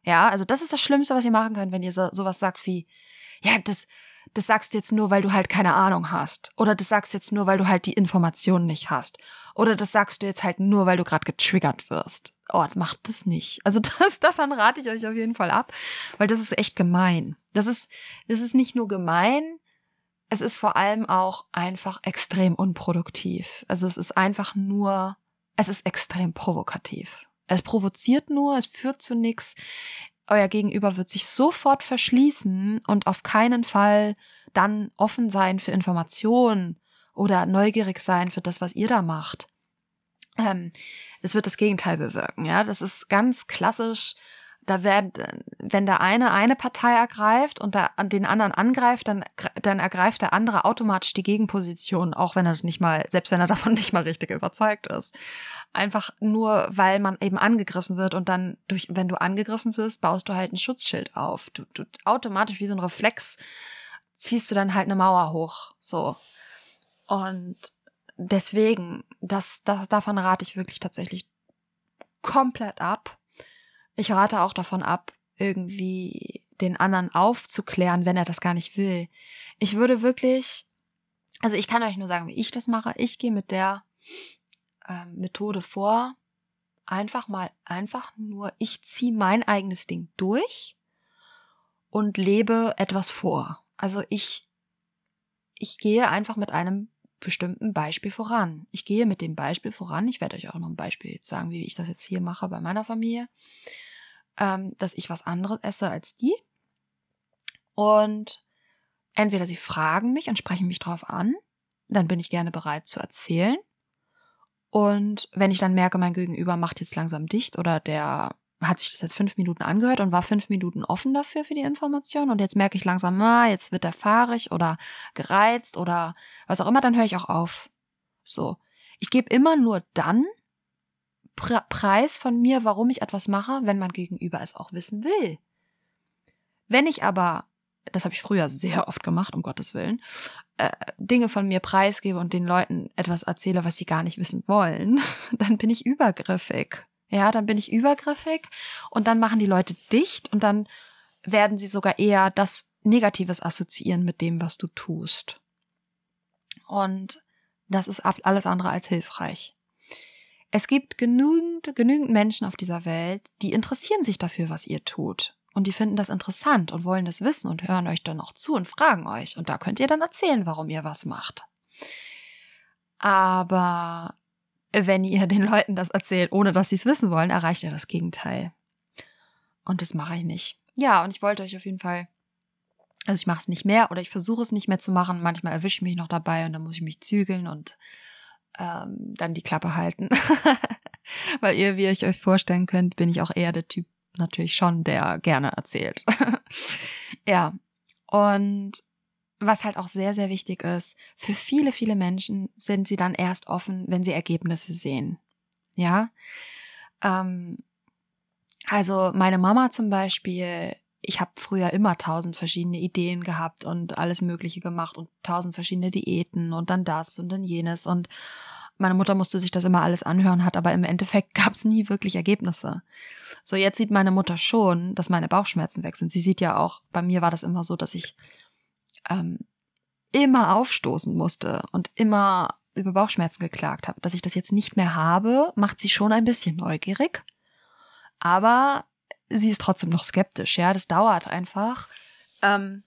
Ja, also das ist das Schlimmste, was ihr machen könnt, wenn ihr so, sowas sagt wie, ja, das, das sagst du jetzt nur, weil du halt keine Ahnung hast. Oder das sagst du jetzt nur, weil du halt die Informationen nicht hast. Oder das sagst du jetzt halt nur, weil du gerade getriggert wirst. Oh, macht das nicht. Also das, davon rate ich euch auf jeden Fall ab, weil das ist echt gemein. Das ist, das ist nicht nur gemein, es ist vor allem auch einfach extrem unproduktiv. Also es ist einfach nur, es ist extrem provokativ. Es provoziert nur, es führt zu nichts. Euer Gegenüber wird sich sofort verschließen und auf keinen Fall dann offen sein für Informationen oder neugierig sein für das, was ihr da macht. Ähm, es wird das Gegenteil bewirken. Ja, das ist ganz klassisch. Da werden, wenn der eine eine Partei ergreift und der, den anderen angreift, dann, dann ergreift der andere automatisch die Gegenposition, auch wenn er das nicht mal, selbst wenn er davon nicht mal richtig überzeugt ist. Einfach nur, weil man eben angegriffen wird und dann durch, wenn du angegriffen wirst, baust du halt ein Schutzschild auf. Du, du automatisch wie so ein Reflex ziehst du dann halt eine Mauer hoch. So. Und deswegen, das, das, davon rate ich wirklich tatsächlich komplett ab. Ich rate auch davon ab, irgendwie den anderen aufzuklären, wenn er das gar nicht will. Ich würde wirklich, also ich kann euch nur sagen, wie ich das mache. Ich gehe mit der äh, Methode vor, einfach mal, einfach nur, ich ziehe mein eigenes Ding durch und lebe etwas vor. Also ich, ich gehe einfach mit einem bestimmten Beispiel voran. Ich gehe mit dem Beispiel voran. Ich werde euch auch noch ein Beispiel jetzt sagen, wie ich das jetzt hier mache bei meiner Familie, ähm, dass ich was anderes esse als die. Und entweder sie fragen mich und sprechen mich drauf an, dann bin ich gerne bereit zu erzählen. Und wenn ich dann merke, mein Gegenüber macht jetzt langsam dicht oder der hat sich das jetzt fünf Minuten angehört und war fünf Minuten offen dafür für die Information und jetzt merke ich langsam, ah, jetzt wird er fahrig oder gereizt oder was auch immer, dann höre ich auch auf. So. Ich gebe immer nur dann Pre Preis von mir, warum ich etwas mache, wenn mein Gegenüber es auch wissen will. Wenn ich aber, das habe ich früher sehr oft gemacht, um Gottes Willen, äh, Dinge von mir preisgebe und den Leuten etwas erzähle, was sie gar nicht wissen wollen, dann bin ich übergriffig. Ja, dann bin ich übergriffig und dann machen die Leute dicht und dann werden sie sogar eher das Negatives assoziieren mit dem, was du tust. Und das ist alles andere als hilfreich. Es gibt genügend, genügend Menschen auf dieser Welt, die interessieren sich dafür, was ihr tut. Und die finden das interessant und wollen das wissen und hören euch dann noch zu und fragen euch. Und da könnt ihr dann erzählen, warum ihr was macht. Aber wenn ihr den Leuten das erzählt, ohne dass sie es wissen wollen, erreicht ihr das Gegenteil. Und das mache ich nicht. Ja, und ich wollte euch auf jeden Fall, also ich mache es nicht mehr oder ich versuche es nicht mehr zu machen. Manchmal erwische ich mich noch dabei und dann muss ich mich zügeln und ähm, dann die Klappe halten. Weil ihr, wie ihr euch vorstellen könnt, bin ich auch eher der Typ natürlich schon, der gerne erzählt. ja. Und was halt auch sehr, sehr wichtig ist, für viele, viele Menschen sind sie dann erst offen, wenn sie Ergebnisse sehen. Ja. Ähm, also meine Mama zum Beispiel, ich habe früher immer tausend verschiedene Ideen gehabt und alles Mögliche gemacht und tausend verschiedene Diäten und dann das und dann jenes und meine Mutter musste sich das immer alles anhören, hat aber im Endeffekt gab es nie wirklich Ergebnisse. So, jetzt sieht meine Mutter schon, dass meine Bauchschmerzen weg sind. Sie sieht ja auch, bei mir war das immer so, dass ich ähm, immer aufstoßen musste und immer über Bauchschmerzen geklagt habe. Dass ich das jetzt nicht mehr habe, macht sie schon ein bisschen neugierig. Aber sie ist trotzdem noch skeptisch, ja. Das dauert einfach. Ähm,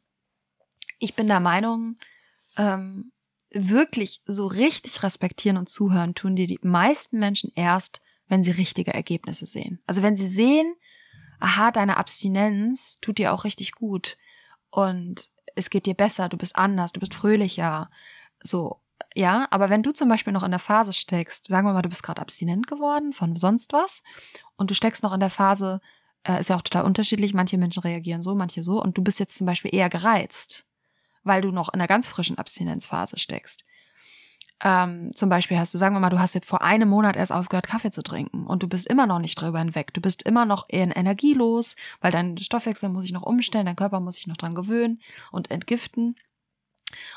ich bin der Meinung, ähm, wirklich so richtig respektieren und zuhören tun dir die meisten Menschen erst, wenn sie richtige Ergebnisse sehen. Also wenn sie sehen, aha, deine Abstinenz tut dir auch richtig gut und es geht dir besser, du bist anders, du bist fröhlicher, so, ja, aber wenn du zum Beispiel noch in der Phase steckst, sagen wir mal, du bist gerade abstinent geworden von sonst was und du steckst noch in der Phase, äh, ist ja auch total unterschiedlich, manche Menschen reagieren so, manche so und du bist jetzt zum Beispiel eher gereizt, weil du noch in einer ganz frischen Abstinenzphase steckst. Ähm, zum Beispiel hast du, sagen wir mal, du hast jetzt vor einem Monat erst aufgehört, Kaffee zu trinken und du bist immer noch nicht drüber hinweg. Du bist immer noch eher energielos, weil dein Stoffwechsel muss sich noch umstellen, dein Körper muss sich noch dran gewöhnen und entgiften.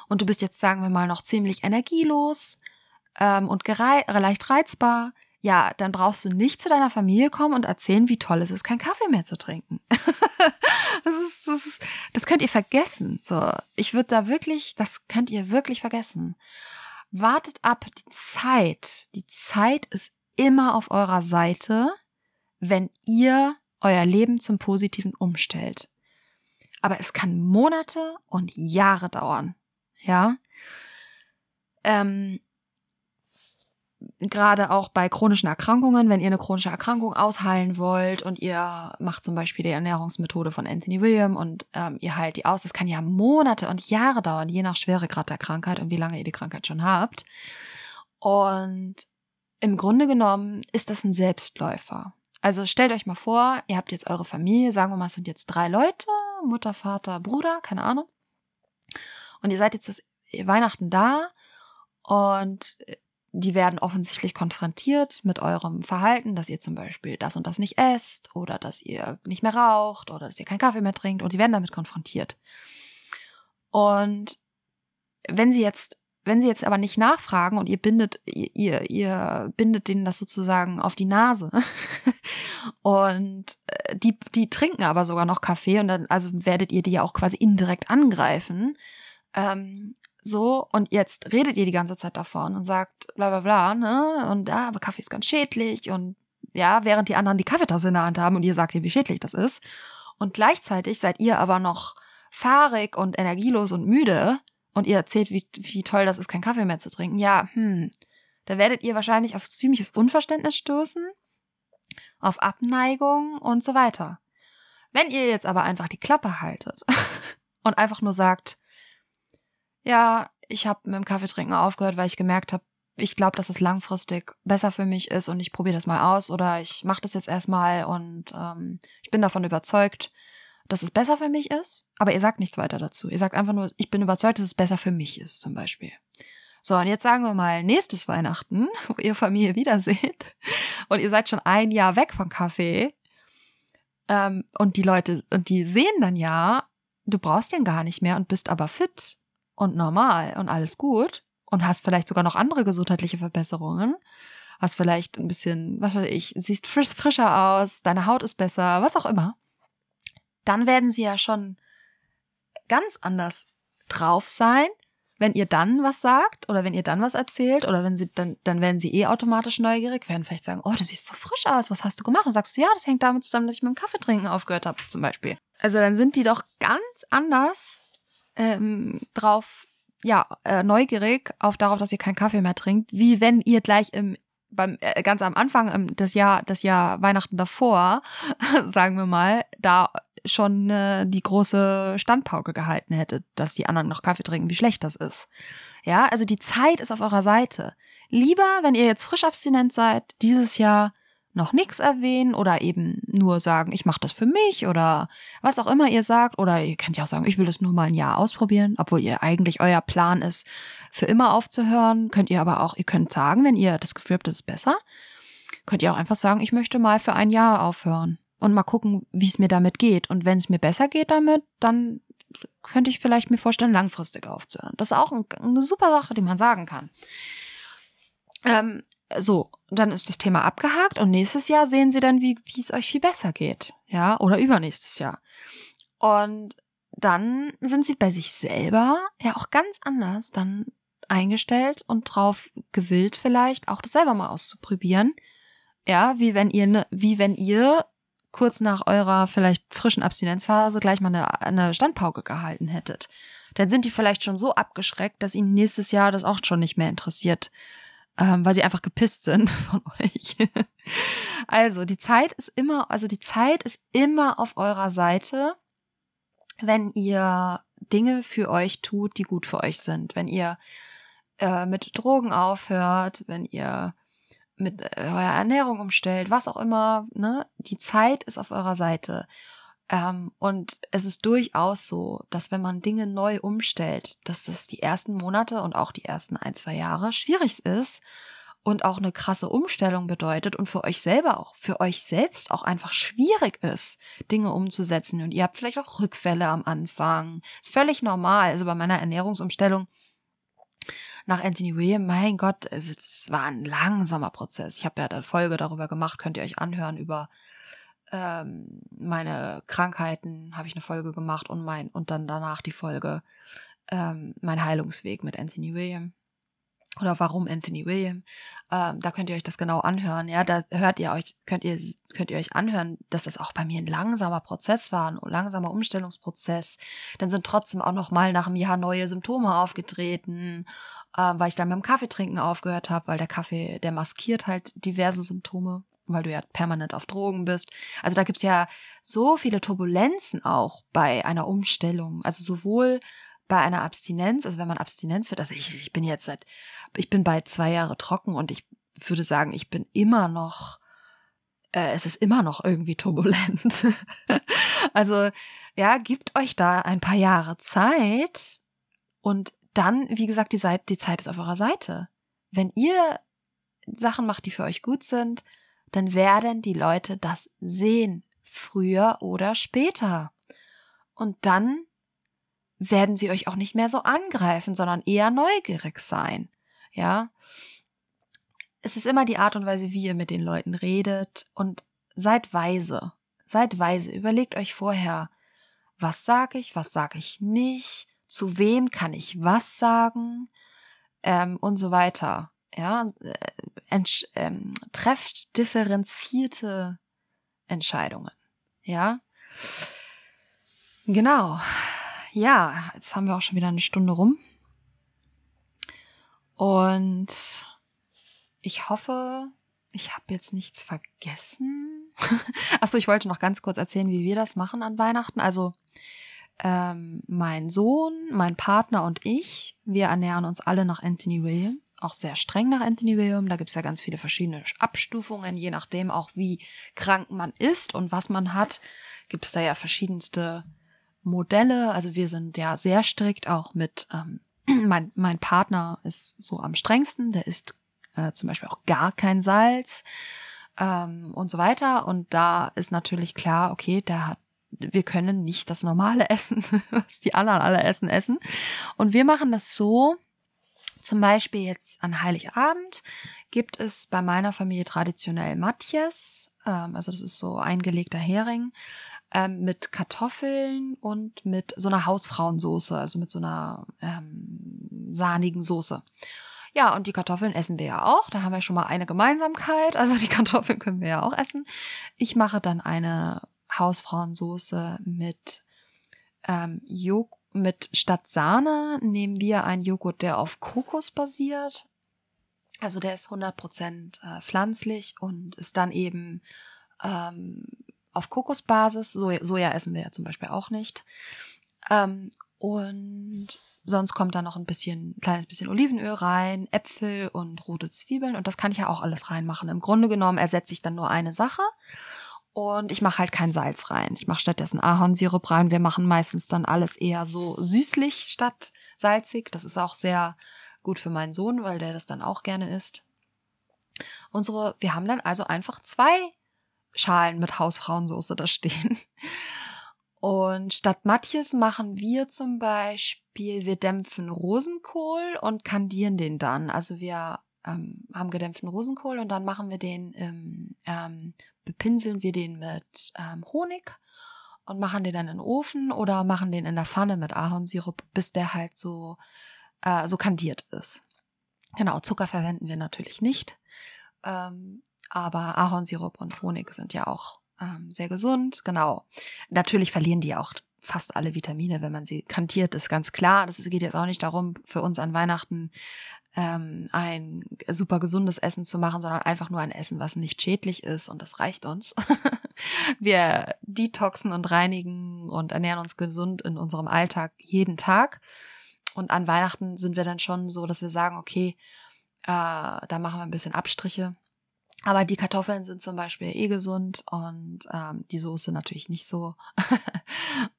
Und du bist jetzt, sagen wir mal, noch ziemlich energielos ähm, und leicht reizbar ja, dann brauchst du nicht zu deiner Familie kommen und erzählen, wie toll es ist, keinen Kaffee mehr zu trinken. das ist, das ist, das könnt ihr vergessen. So, ich würde da wirklich, das könnt ihr wirklich vergessen. Wartet ab, die Zeit, die Zeit ist immer auf eurer Seite, wenn ihr euer Leben zum Positiven umstellt. Aber es kann Monate und Jahre dauern. Ja. Ähm, gerade auch bei chronischen Erkrankungen, wenn ihr eine chronische Erkrankung ausheilen wollt und ihr macht zum Beispiel die Ernährungsmethode von Anthony William und ähm, ihr heilt die aus, das kann ja Monate und Jahre dauern, je nach Schweregrad der Krankheit und wie lange ihr die Krankheit schon habt. Und im Grunde genommen ist das ein Selbstläufer. Also stellt euch mal vor, ihr habt jetzt eure Familie, sagen wir mal, es sind jetzt drei Leute, Mutter, Vater, Bruder, keine Ahnung. Und ihr seid jetzt das Weihnachten da und die werden offensichtlich konfrontiert mit eurem Verhalten, dass ihr zum Beispiel das und das nicht esst oder dass ihr nicht mehr raucht oder dass ihr keinen Kaffee mehr trinkt und sie werden damit konfrontiert. Und wenn sie jetzt, wenn sie jetzt aber nicht nachfragen und ihr bindet, ihr, ihr bindet denen das sozusagen auf die Nase und äh, die, die trinken aber sogar noch Kaffee und dann, also werdet ihr die ja auch quasi indirekt angreifen, ähm, so, und jetzt redet ihr die ganze Zeit davon und sagt bla bla bla, ne? Und ja, aber Kaffee ist ganz schädlich und ja, während die anderen die Kaffeetasse in der Hand haben und ihr sagt ihr, wie schädlich das ist. Und gleichzeitig seid ihr aber noch fahrig und energielos und müde und ihr erzählt, wie, wie toll das ist, keinen Kaffee mehr zu trinken. Ja, hm, da werdet ihr wahrscheinlich auf ziemliches Unverständnis stoßen, auf Abneigung und so weiter. Wenn ihr jetzt aber einfach die Klappe haltet und einfach nur sagt, ja, ich habe mit dem Kaffeetrinken aufgehört, weil ich gemerkt habe, ich glaube, dass es langfristig besser für mich ist und ich probiere das mal aus oder ich mache das jetzt erstmal und ähm, ich bin davon überzeugt, dass es besser für mich ist. Aber ihr sagt nichts weiter dazu. Ihr sagt einfach nur, ich bin überzeugt, dass es besser für mich ist, zum Beispiel. So, und jetzt sagen wir mal nächstes Weihnachten, wo ihr Familie wiederseht und ihr seid schon ein Jahr weg von Kaffee. Ähm, und die Leute, und die sehen dann ja, du brauchst den gar nicht mehr und bist aber fit und normal und alles gut und hast vielleicht sogar noch andere gesundheitliche Verbesserungen, hast vielleicht ein bisschen, was weiß ich, siehst frisch, frischer aus, deine Haut ist besser, was auch immer, dann werden sie ja schon ganz anders drauf sein, wenn ihr dann was sagt oder wenn ihr dann was erzählt oder wenn sie dann, dann werden sie eh automatisch neugierig, werden vielleicht sagen, oh, du siehst so frisch aus, was hast du gemacht? Und sagst du, ja, das hängt damit zusammen, dass ich mit dem Kaffee trinken aufgehört habe, zum Beispiel. Also dann sind die doch ganz anders ähm, drauf, ja, äh, neugierig auf darauf, dass ihr keinen Kaffee mehr trinkt, wie wenn ihr gleich im beim äh, ganz am Anfang ähm, des Jahr das Jahr Weihnachten davor, sagen wir mal, da schon äh, die große Standpauke gehalten hättet, dass die anderen noch Kaffee trinken, wie schlecht das ist. Ja, also die Zeit ist auf eurer Seite. Lieber, wenn ihr jetzt frisch abstinent seid, dieses Jahr noch nichts erwähnen oder eben nur sagen, ich mache das für mich oder was auch immer ihr sagt. Oder ihr könnt ja auch sagen, ich will das nur mal ein Jahr ausprobieren, obwohl ihr eigentlich euer Plan ist, für immer aufzuhören. Könnt ihr aber auch, ihr könnt sagen, wenn ihr das Gefühl habt, das ist besser, könnt ihr auch einfach sagen, ich möchte mal für ein Jahr aufhören. und mal gucken, wie es mir damit geht. Und wenn es mir besser geht damit, dann könnte ich vielleicht mir vorstellen, langfristig aufzuhören. Das ist auch ein, eine super Sache, die man sagen kann. Ähm, so, dann ist das Thema abgehakt und nächstes Jahr sehen Sie dann, wie, wie es euch viel besser geht. Ja, oder übernächstes Jahr. Und dann sind Sie bei sich selber ja auch ganz anders dann eingestellt und drauf gewillt vielleicht auch das selber mal auszuprobieren. Ja, wie wenn ihr, ne, wie wenn ihr kurz nach eurer vielleicht frischen Abstinenzphase gleich mal eine, eine Standpauke gehalten hättet. Dann sind die vielleicht schon so abgeschreckt, dass ihnen nächstes Jahr das auch schon nicht mehr interessiert ähm, weil sie einfach gepisst sind von euch. also die Zeit ist immer, also die Zeit ist immer auf eurer Seite, wenn ihr Dinge für euch tut, die gut für euch sind. Wenn ihr äh, mit Drogen aufhört, wenn ihr mit äh, eurer Ernährung umstellt, was auch immer, ne? Die Zeit ist auf eurer Seite. Ähm, und es ist durchaus so, dass wenn man Dinge neu umstellt, dass das die ersten Monate und auch die ersten ein, zwei Jahre schwierig ist und auch eine krasse Umstellung bedeutet und für euch selber auch, für euch selbst auch einfach schwierig ist, Dinge umzusetzen. Und ihr habt vielleicht auch Rückfälle am Anfang. Ist völlig normal. Also bei meiner Ernährungsumstellung nach Anthony William, mein Gott, es war ein langsamer Prozess. Ich habe ja eine Folge darüber gemacht, könnt ihr euch anhören über ähm, meine Krankheiten habe ich eine Folge gemacht und mein und dann danach die Folge ähm, mein Heilungsweg mit Anthony William oder warum Anthony William. Ähm, da könnt ihr euch das genau anhören. Ja, da hört ihr euch könnt ihr könnt ihr euch anhören, dass das auch bei mir ein langsamer Prozess war, ein langsamer Umstellungsprozess. Dann sind trotzdem auch noch mal nach einem Jahr neue Symptome aufgetreten, äh, weil ich dann beim Kaffeetrinken aufgehört habe, weil der Kaffee der maskiert halt diverse Symptome weil du ja permanent auf Drogen bist. Also da gibt's ja so viele Turbulenzen auch bei einer Umstellung. Also sowohl bei einer Abstinenz, also wenn man Abstinenz wird, also ich, ich bin jetzt seit, ich bin bald zwei Jahre trocken und ich würde sagen, ich bin immer noch, äh, es ist immer noch irgendwie turbulent. also ja, gebt euch da ein paar Jahre Zeit und dann, wie gesagt, die, Seite, die Zeit ist auf eurer Seite. Wenn ihr Sachen macht, die für euch gut sind, dann werden die Leute das sehen, früher oder später. Und dann werden sie euch auch nicht mehr so angreifen, sondern eher neugierig sein. Ja. Es ist immer die Art und Weise, wie ihr mit den Leuten redet und seid weise. Seid weise. Überlegt euch vorher, was sage ich, was sage ich nicht, zu wem kann ich was sagen ähm, und so weiter. Ja, ähm, trefft differenzierte Entscheidungen. Ja. Genau. Ja, jetzt haben wir auch schon wieder eine Stunde rum. Und ich hoffe, ich habe jetzt nichts vergessen. Achso, ich wollte noch ganz kurz erzählen, wie wir das machen an Weihnachten. Also ähm, mein Sohn, mein Partner und ich, wir ernähren uns alle nach Anthony William auch sehr streng nach William. Da gibt es ja ganz viele verschiedene Abstufungen, je nachdem auch wie krank man ist und was man hat, gibt es da ja verschiedenste Modelle. Also wir sind ja sehr strikt auch mit, ähm, mein, mein Partner ist so am strengsten, der isst äh, zum Beispiel auch gar kein Salz ähm, und so weiter. Und da ist natürlich klar, okay, der hat wir können nicht das normale essen, was die anderen alle essen, essen. Und wir machen das so, zum Beispiel jetzt an Heiligabend gibt es bei meiner Familie traditionell Matjes, ähm, also das ist so eingelegter Hering, ähm, mit Kartoffeln und mit so einer Hausfrauensoße, also mit so einer ähm, sahnigen Soße. Ja, und die Kartoffeln essen wir ja auch. Da haben wir schon mal eine Gemeinsamkeit. Also die Kartoffeln können wir ja auch essen. Ich mache dann eine Hausfrauensoße mit ähm, Joghurt mit statt Sahne nehmen wir einen Joghurt, der auf Kokos basiert. Also der ist 100% äh, pflanzlich und ist dann eben ähm, auf Kokosbasis. So Soja essen wir ja zum Beispiel auch nicht. Ähm, und sonst kommt da noch ein bisschen, kleines bisschen Olivenöl rein, Äpfel und rote Zwiebeln. Und das kann ich ja auch alles reinmachen. Im Grunde genommen ersetze ich dann nur eine Sache. Und ich mache halt kein Salz rein. Ich mache stattdessen Ahornsirup rein. Wir machen meistens dann alles eher so süßlich statt salzig. Das ist auch sehr gut für meinen Sohn, weil der das dann auch gerne isst. Unsere, wir haben dann also einfach zwei Schalen mit Hausfrauensoße da stehen. Und statt Matjes machen wir zum Beispiel, wir dämpfen Rosenkohl und kandieren den dann. Also wir ähm, haben gedämpften Rosenkohl und dann machen wir den, ähm, ähm, bepinseln wir den mit ähm, Honig und machen den dann in den Ofen oder machen den in der Pfanne mit Ahornsirup, bis der halt so, äh, so kandiert ist. Genau, Zucker verwenden wir natürlich nicht. Ähm, aber Ahornsirup und Honig sind ja auch ähm, sehr gesund. Genau. Natürlich verlieren die auch fast alle Vitamine, wenn man sie kantiert, ist ganz klar. Das geht jetzt auch nicht darum, für uns an Weihnachten ähm, ein super gesundes Essen zu machen, sondern einfach nur ein Essen, was nicht schädlich ist und das reicht uns. Wir detoxen und reinigen und ernähren uns gesund in unserem Alltag jeden Tag. Und an Weihnachten sind wir dann schon so, dass wir sagen, okay, äh, da machen wir ein bisschen Abstriche. Aber die Kartoffeln sind zum Beispiel eh gesund und ähm, die Soße natürlich nicht so.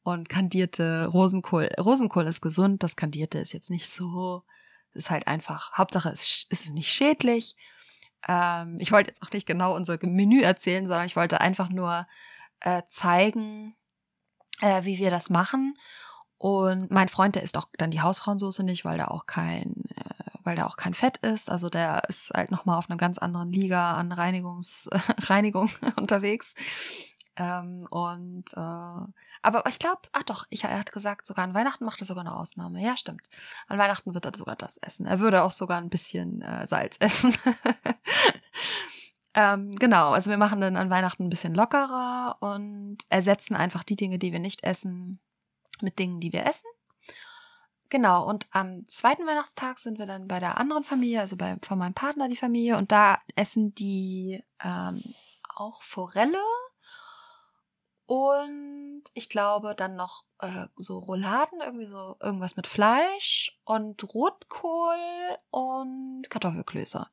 und kandierte Rosenkohl. Rosenkohl ist gesund, das kandierte ist jetzt nicht so. Ist halt einfach, Hauptsache es ist nicht schädlich. Ähm, ich wollte jetzt auch nicht genau unser Menü erzählen, sondern ich wollte einfach nur äh, zeigen, äh, wie wir das machen. Und mein Freund, der isst auch dann die Hausfrauensoße nicht, weil da auch kein, äh, weil da auch kein Fett ist. Also der ist halt nochmal auf einer ganz anderen Liga an Reinigungs, Reinigung unterwegs. Ähm, und äh, aber ich glaube, ach doch, ich, er hat gesagt, sogar an Weihnachten macht er sogar eine Ausnahme. Ja, stimmt. An Weihnachten wird er sogar das essen. Er würde auch sogar ein bisschen äh, Salz essen. ähm, genau, also wir machen dann an Weihnachten ein bisschen lockerer und ersetzen einfach die Dinge, die wir nicht essen, mit Dingen, die wir essen. Genau, und am zweiten Weihnachtstag sind wir dann bei der anderen Familie, also bei, von meinem Partner die Familie, und da essen die ähm, auch Forelle und ich glaube dann noch äh, so Rouladen, irgendwie so irgendwas mit Fleisch und Rotkohl und Kartoffelklöße.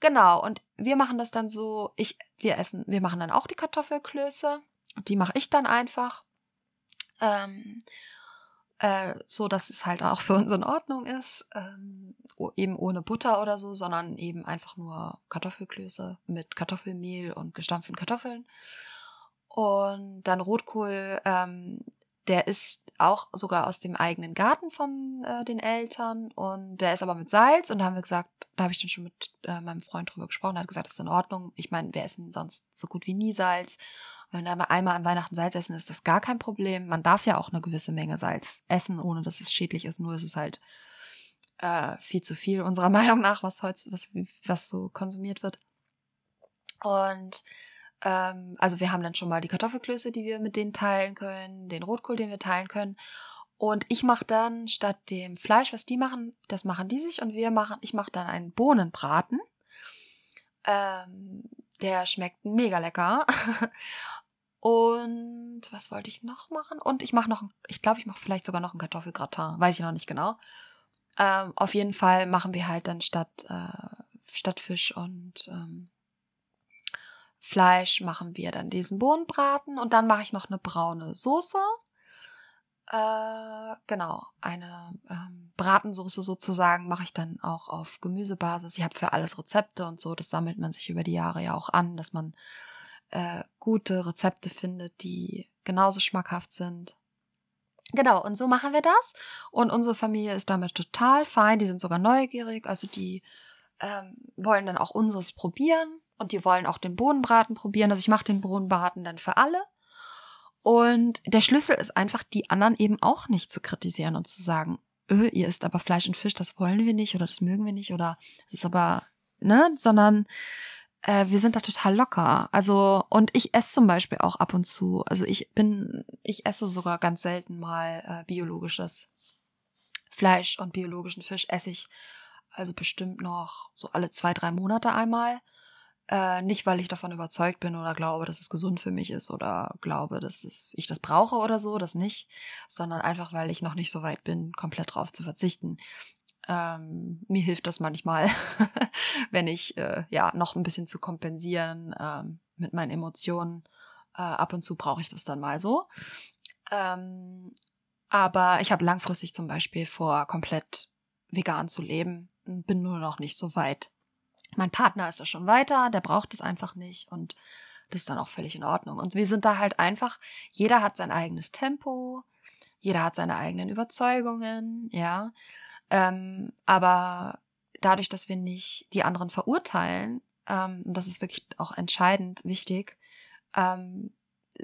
Genau, und wir machen das dann so, ich, wir essen, wir machen dann auch die Kartoffelklöße. Die mache ich dann einfach. Ähm, äh, so dass es halt auch für uns in Ordnung ist. Ähm, eben ohne Butter oder so, sondern eben einfach nur Kartoffelklöße mit Kartoffelmehl und gestampften Kartoffeln. Und dann Rotkohl, ähm, der ist auch sogar aus dem eigenen Garten von äh, den Eltern und der ist aber mit Salz und da haben wir gesagt, da habe ich dann schon mit äh, meinem Freund drüber gesprochen, er hat gesagt, das ist in Ordnung. Ich meine, wir essen sonst so gut wie nie Salz. Wenn wir einmal an Weihnachten Salz essen, ist das gar kein Problem. Man darf ja auch eine gewisse Menge Salz essen, ohne dass es schädlich ist. Nur ist es halt äh, viel zu viel unserer Meinung nach, was heute, was, was so konsumiert wird. Und ähm, also wir haben dann schon mal die Kartoffelklöße, die wir mit denen teilen können, den Rotkohl, den wir teilen können. Und ich mache dann statt dem Fleisch, was die machen, das machen die sich und wir machen, ich mache dann einen Bohnenbraten. Ähm, der schmeckt mega lecker. Und was wollte ich noch machen? Und ich mache noch, ich glaube, ich mache vielleicht sogar noch ein Kartoffelgratin. Weiß ich noch nicht genau. Ähm, auf jeden Fall machen wir halt dann statt, äh, statt Fisch und ähm, Fleisch machen wir dann diesen Bohnenbraten und dann mache ich noch eine braune Soße. Äh, genau, eine ähm, Bratensoße sozusagen mache ich dann auch auf Gemüsebasis. Ich habe für alles Rezepte und so. Das sammelt man sich über die Jahre ja auch an, dass man äh, gute Rezepte findet, die genauso schmackhaft sind. Genau, und so machen wir das. Und unsere Familie ist damit total fein. Die sind sogar neugierig. Also die ähm, wollen dann auch unseres probieren. Und die wollen auch den Bohnenbraten probieren. Also ich mache den Bohnenbraten dann für alle. Und der Schlüssel ist einfach, die anderen eben auch nicht zu kritisieren und zu sagen, öh, ihr isst aber Fleisch und Fisch, das wollen wir nicht oder das mögen wir nicht oder es ist aber, ne, sondern äh, wir sind da total locker. Also, und ich esse zum Beispiel auch ab und zu. Also ich bin, ich esse sogar ganz selten mal äh, biologisches Fleisch und biologischen Fisch esse ich also bestimmt noch so alle zwei, drei Monate einmal. Äh, nicht, weil ich davon überzeugt bin oder glaube, dass es gesund für mich ist oder glaube, dass es, ich das brauche oder so, das nicht, sondern einfach, weil ich noch nicht so weit bin, komplett drauf zu verzichten. Ähm, mir hilft das manchmal, wenn ich äh, ja noch ein bisschen zu kompensieren ähm, mit meinen Emotionen. Äh, ab und zu brauche ich das dann mal so. Ähm, aber ich habe langfristig zum Beispiel vor, komplett vegan zu leben. Bin nur noch nicht so weit. Mein Partner ist da schon weiter, der braucht es einfach nicht und Das ist dann auch völlig in Ordnung. Und wir sind da halt einfach, jeder hat sein eigenes Tempo, jeder hat seine eigenen Überzeugungen, ja. Ähm, aber dadurch, dass wir nicht die anderen verurteilen, ähm, und das ist wirklich auch entscheidend wichtig, ähm,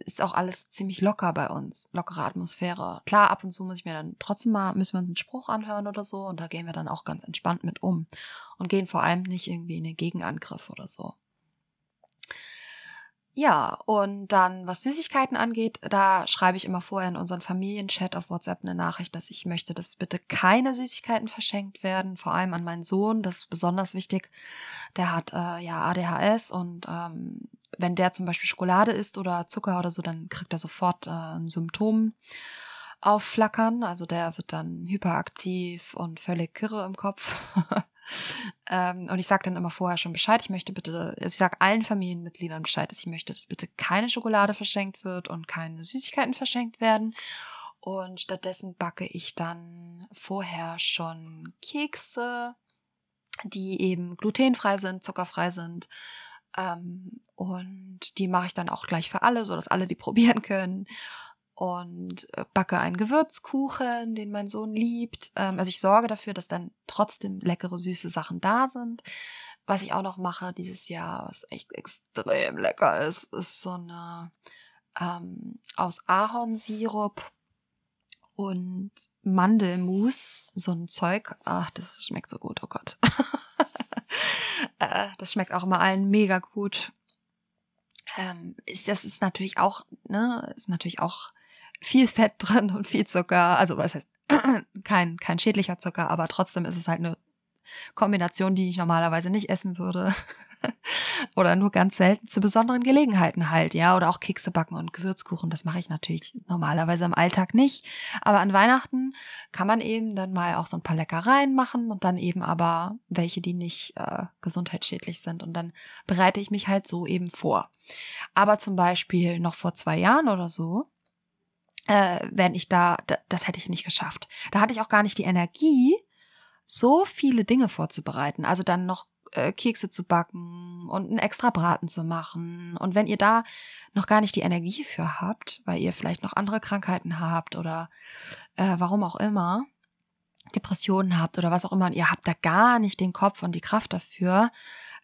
ist auch alles ziemlich locker bei uns, lockere Atmosphäre. Klar, ab und zu muss ich mir dann trotzdem mal, müssen wir uns einen Spruch anhören oder so und da gehen wir dann auch ganz entspannt mit um und gehen vor allem nicht irgendwie in den Gegenangriff oder so. Ja, und dann, was Süßigkeiten angeht, da schreibe ich immer vorher in unseren Familienchat auf WhatsApp eine Nachricht, dass ich möchte, dass bitte keine Süßigkeiten verschenkt werden, vor allem an meinen Sohn, das ist besonders wichtig. Der hat äh, ja ADHS und ähm, wenn der zum Beispiel Schokolade isst oder Zucker oder so, dann kriegt er sofort äh, ein Symptom aufflackern. Also der wird dann hyperaktiv und völlig kirre im Kopf. ähm, und ich sage dann immer vorher schon Bescheid. Ich möchte bitte, also ich sage allen Familienmitgliedern Bescheid, dass ich möchte, dass bitte keine Schokolade verschenkt wird und keine Süßigkeiten verschenkt werden. Und stattdessen backe ich dann vorher schon Kekse, die eben glutenfrei sind, zuckerfrei sind, ähm, und die mache ich dann auch gleich für alle, so dass alle die probieren können. Und äh, backe einen Gewürzkuchen, den mein Sohn liebt. Ähm, also ich sorge dafür, dass dann trotzdem leckere, süße Sachen da sind. Was ich auch noch mache dieses Jahr, was echt extrem lecker ist, ist so eine ähm, aus Ahornsirup und Mandelmus, so ein Zeug. Ach, das schmeckt so gut, oh Gott. Äh, das schmeckt auch immer allen mega gut. Ähm, ist, das ist natürlich auch, ne, ist natürlich auch viel Fett drin und viel Zucker. Also was heißt, kein, kein schädlicher Zucker, aber trotzdem ist es halt eine Kombination, die ich normalerweise nicht essen würde. oder nur ganz selten zu besonderen Gelegenheiten halt, ja, oder auch Kekse backen und Gewürzkuchen, das mache ich natürlich normalerweise im Alltag nicht, aber an Weihnachten kann man eben dann mal auch so ein paar Leckereien machen und dann eben aber welche, die nicht äh, gesundheitsschädlich sind und dann bereite ich mich halt so eben vor. Aber zum Beispiel noch vor zwei Jahren oder so, äh, wenn ich da, das hätte ich nicht geschafft. Da hatte ich auch gar nicht die Energie, so viele Dinge vorzubereiten. Also dann noch äh, Kekse zu backen und einen extra Braten zu machen. Und wenn ihr da noch gar nicht die Energie für habt, weil ihr vielleicht noch andere Krankheiten habt oder äh, warum auch immer, Depressionen habt oder was auch immer, und ihr habt da gar nicht den Kopf und die Kraft dafür,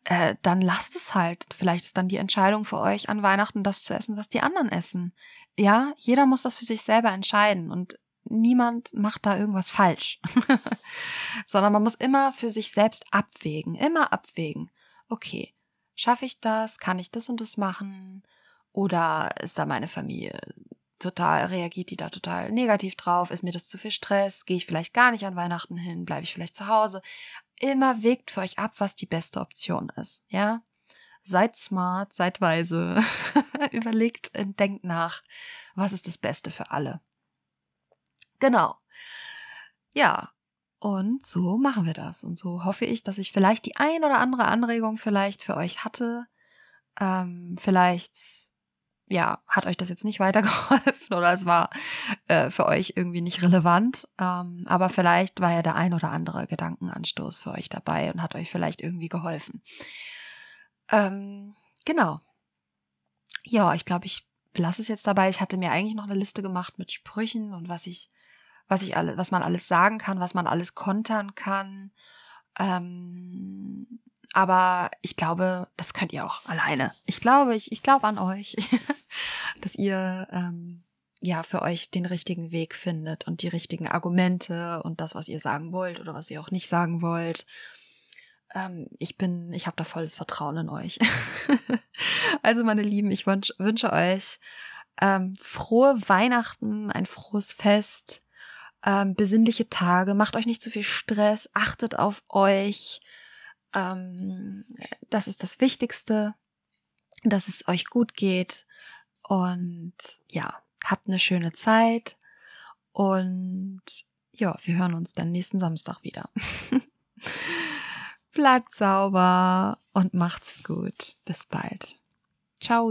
äh, dann lasst es halt. Vielleicht ist dann die Entscheidung für euch an Weihnachten das zu essen, was die anderen essen. Ja, jeder muss das für sich selber entscheiden. Und niemand macht da irgendwas falsch, sondern man muss immer für sich selbst abwägen, immer abwägen. Okay, schaffe ich das? Kann ich das und das machen? Oder ist da meine Familie total, reagiert die da total negativ drauf? Ist mir das zu viel Stress? Gehe ich vielleicht gar nicht an Weihnachten hin? Bleibe ich vielleicht zu Hause? Immer wägt für euch ab, was die beste Option ist, ja? Seid smart, seid weise, überlegt, denkt nach, was ist das Beste für alle. Genau. Ja, und so machen wir das. Und so hoffe ich, dass ich vielleicht die ein oder andere Anregung vielleicht für euch hatte. Ähm, vielleicht, ja, hat euch das jetzt nicht weitergeholfen oder es war äh, für euch irgendwie nicht relevant. Ähm, aber vielleicht war ja der ein oder andere Gedankenanstoß für euch dabei und hat euch vielleicht irgendwie geholfen. Ähm, genau. Ja, ich glaube, ich lasse es jetzt dabei. Ich hatte mir eigentlich noch eine Liste gemacht mit Sprüchen und was ich was ich alles, was man alles sagen kann, was man alles kontern kann. Ähm, aber ich glaube, das könnt ihr auch alleine. Ich glaube, ich, ich glaube an euch, dass ihr ähm, ja für euch den richtigen Weg findet und die richtigen Argumente und das, was ihr sagen wollt oder was ihr auch nicht sagen wollt. Ähm, ich bin, ich habe da volles Vertrauen in euch. also meine Lieben, ich wünsch, wünsche euch ähm, frohe Weihnachten, ein frohes Fest ähm, besinnliche Tage, macht euch nicht zu viel Stress, achtet auf euch. Ähm, das ist das Wichtigste, dass es euch gut geht. Und ja, habt eine schöne Zeit. Und ja, wir hören uns dann nächsten Samstag wieder. Bleibt sauber und macht's gut. Bis bald. Ciao.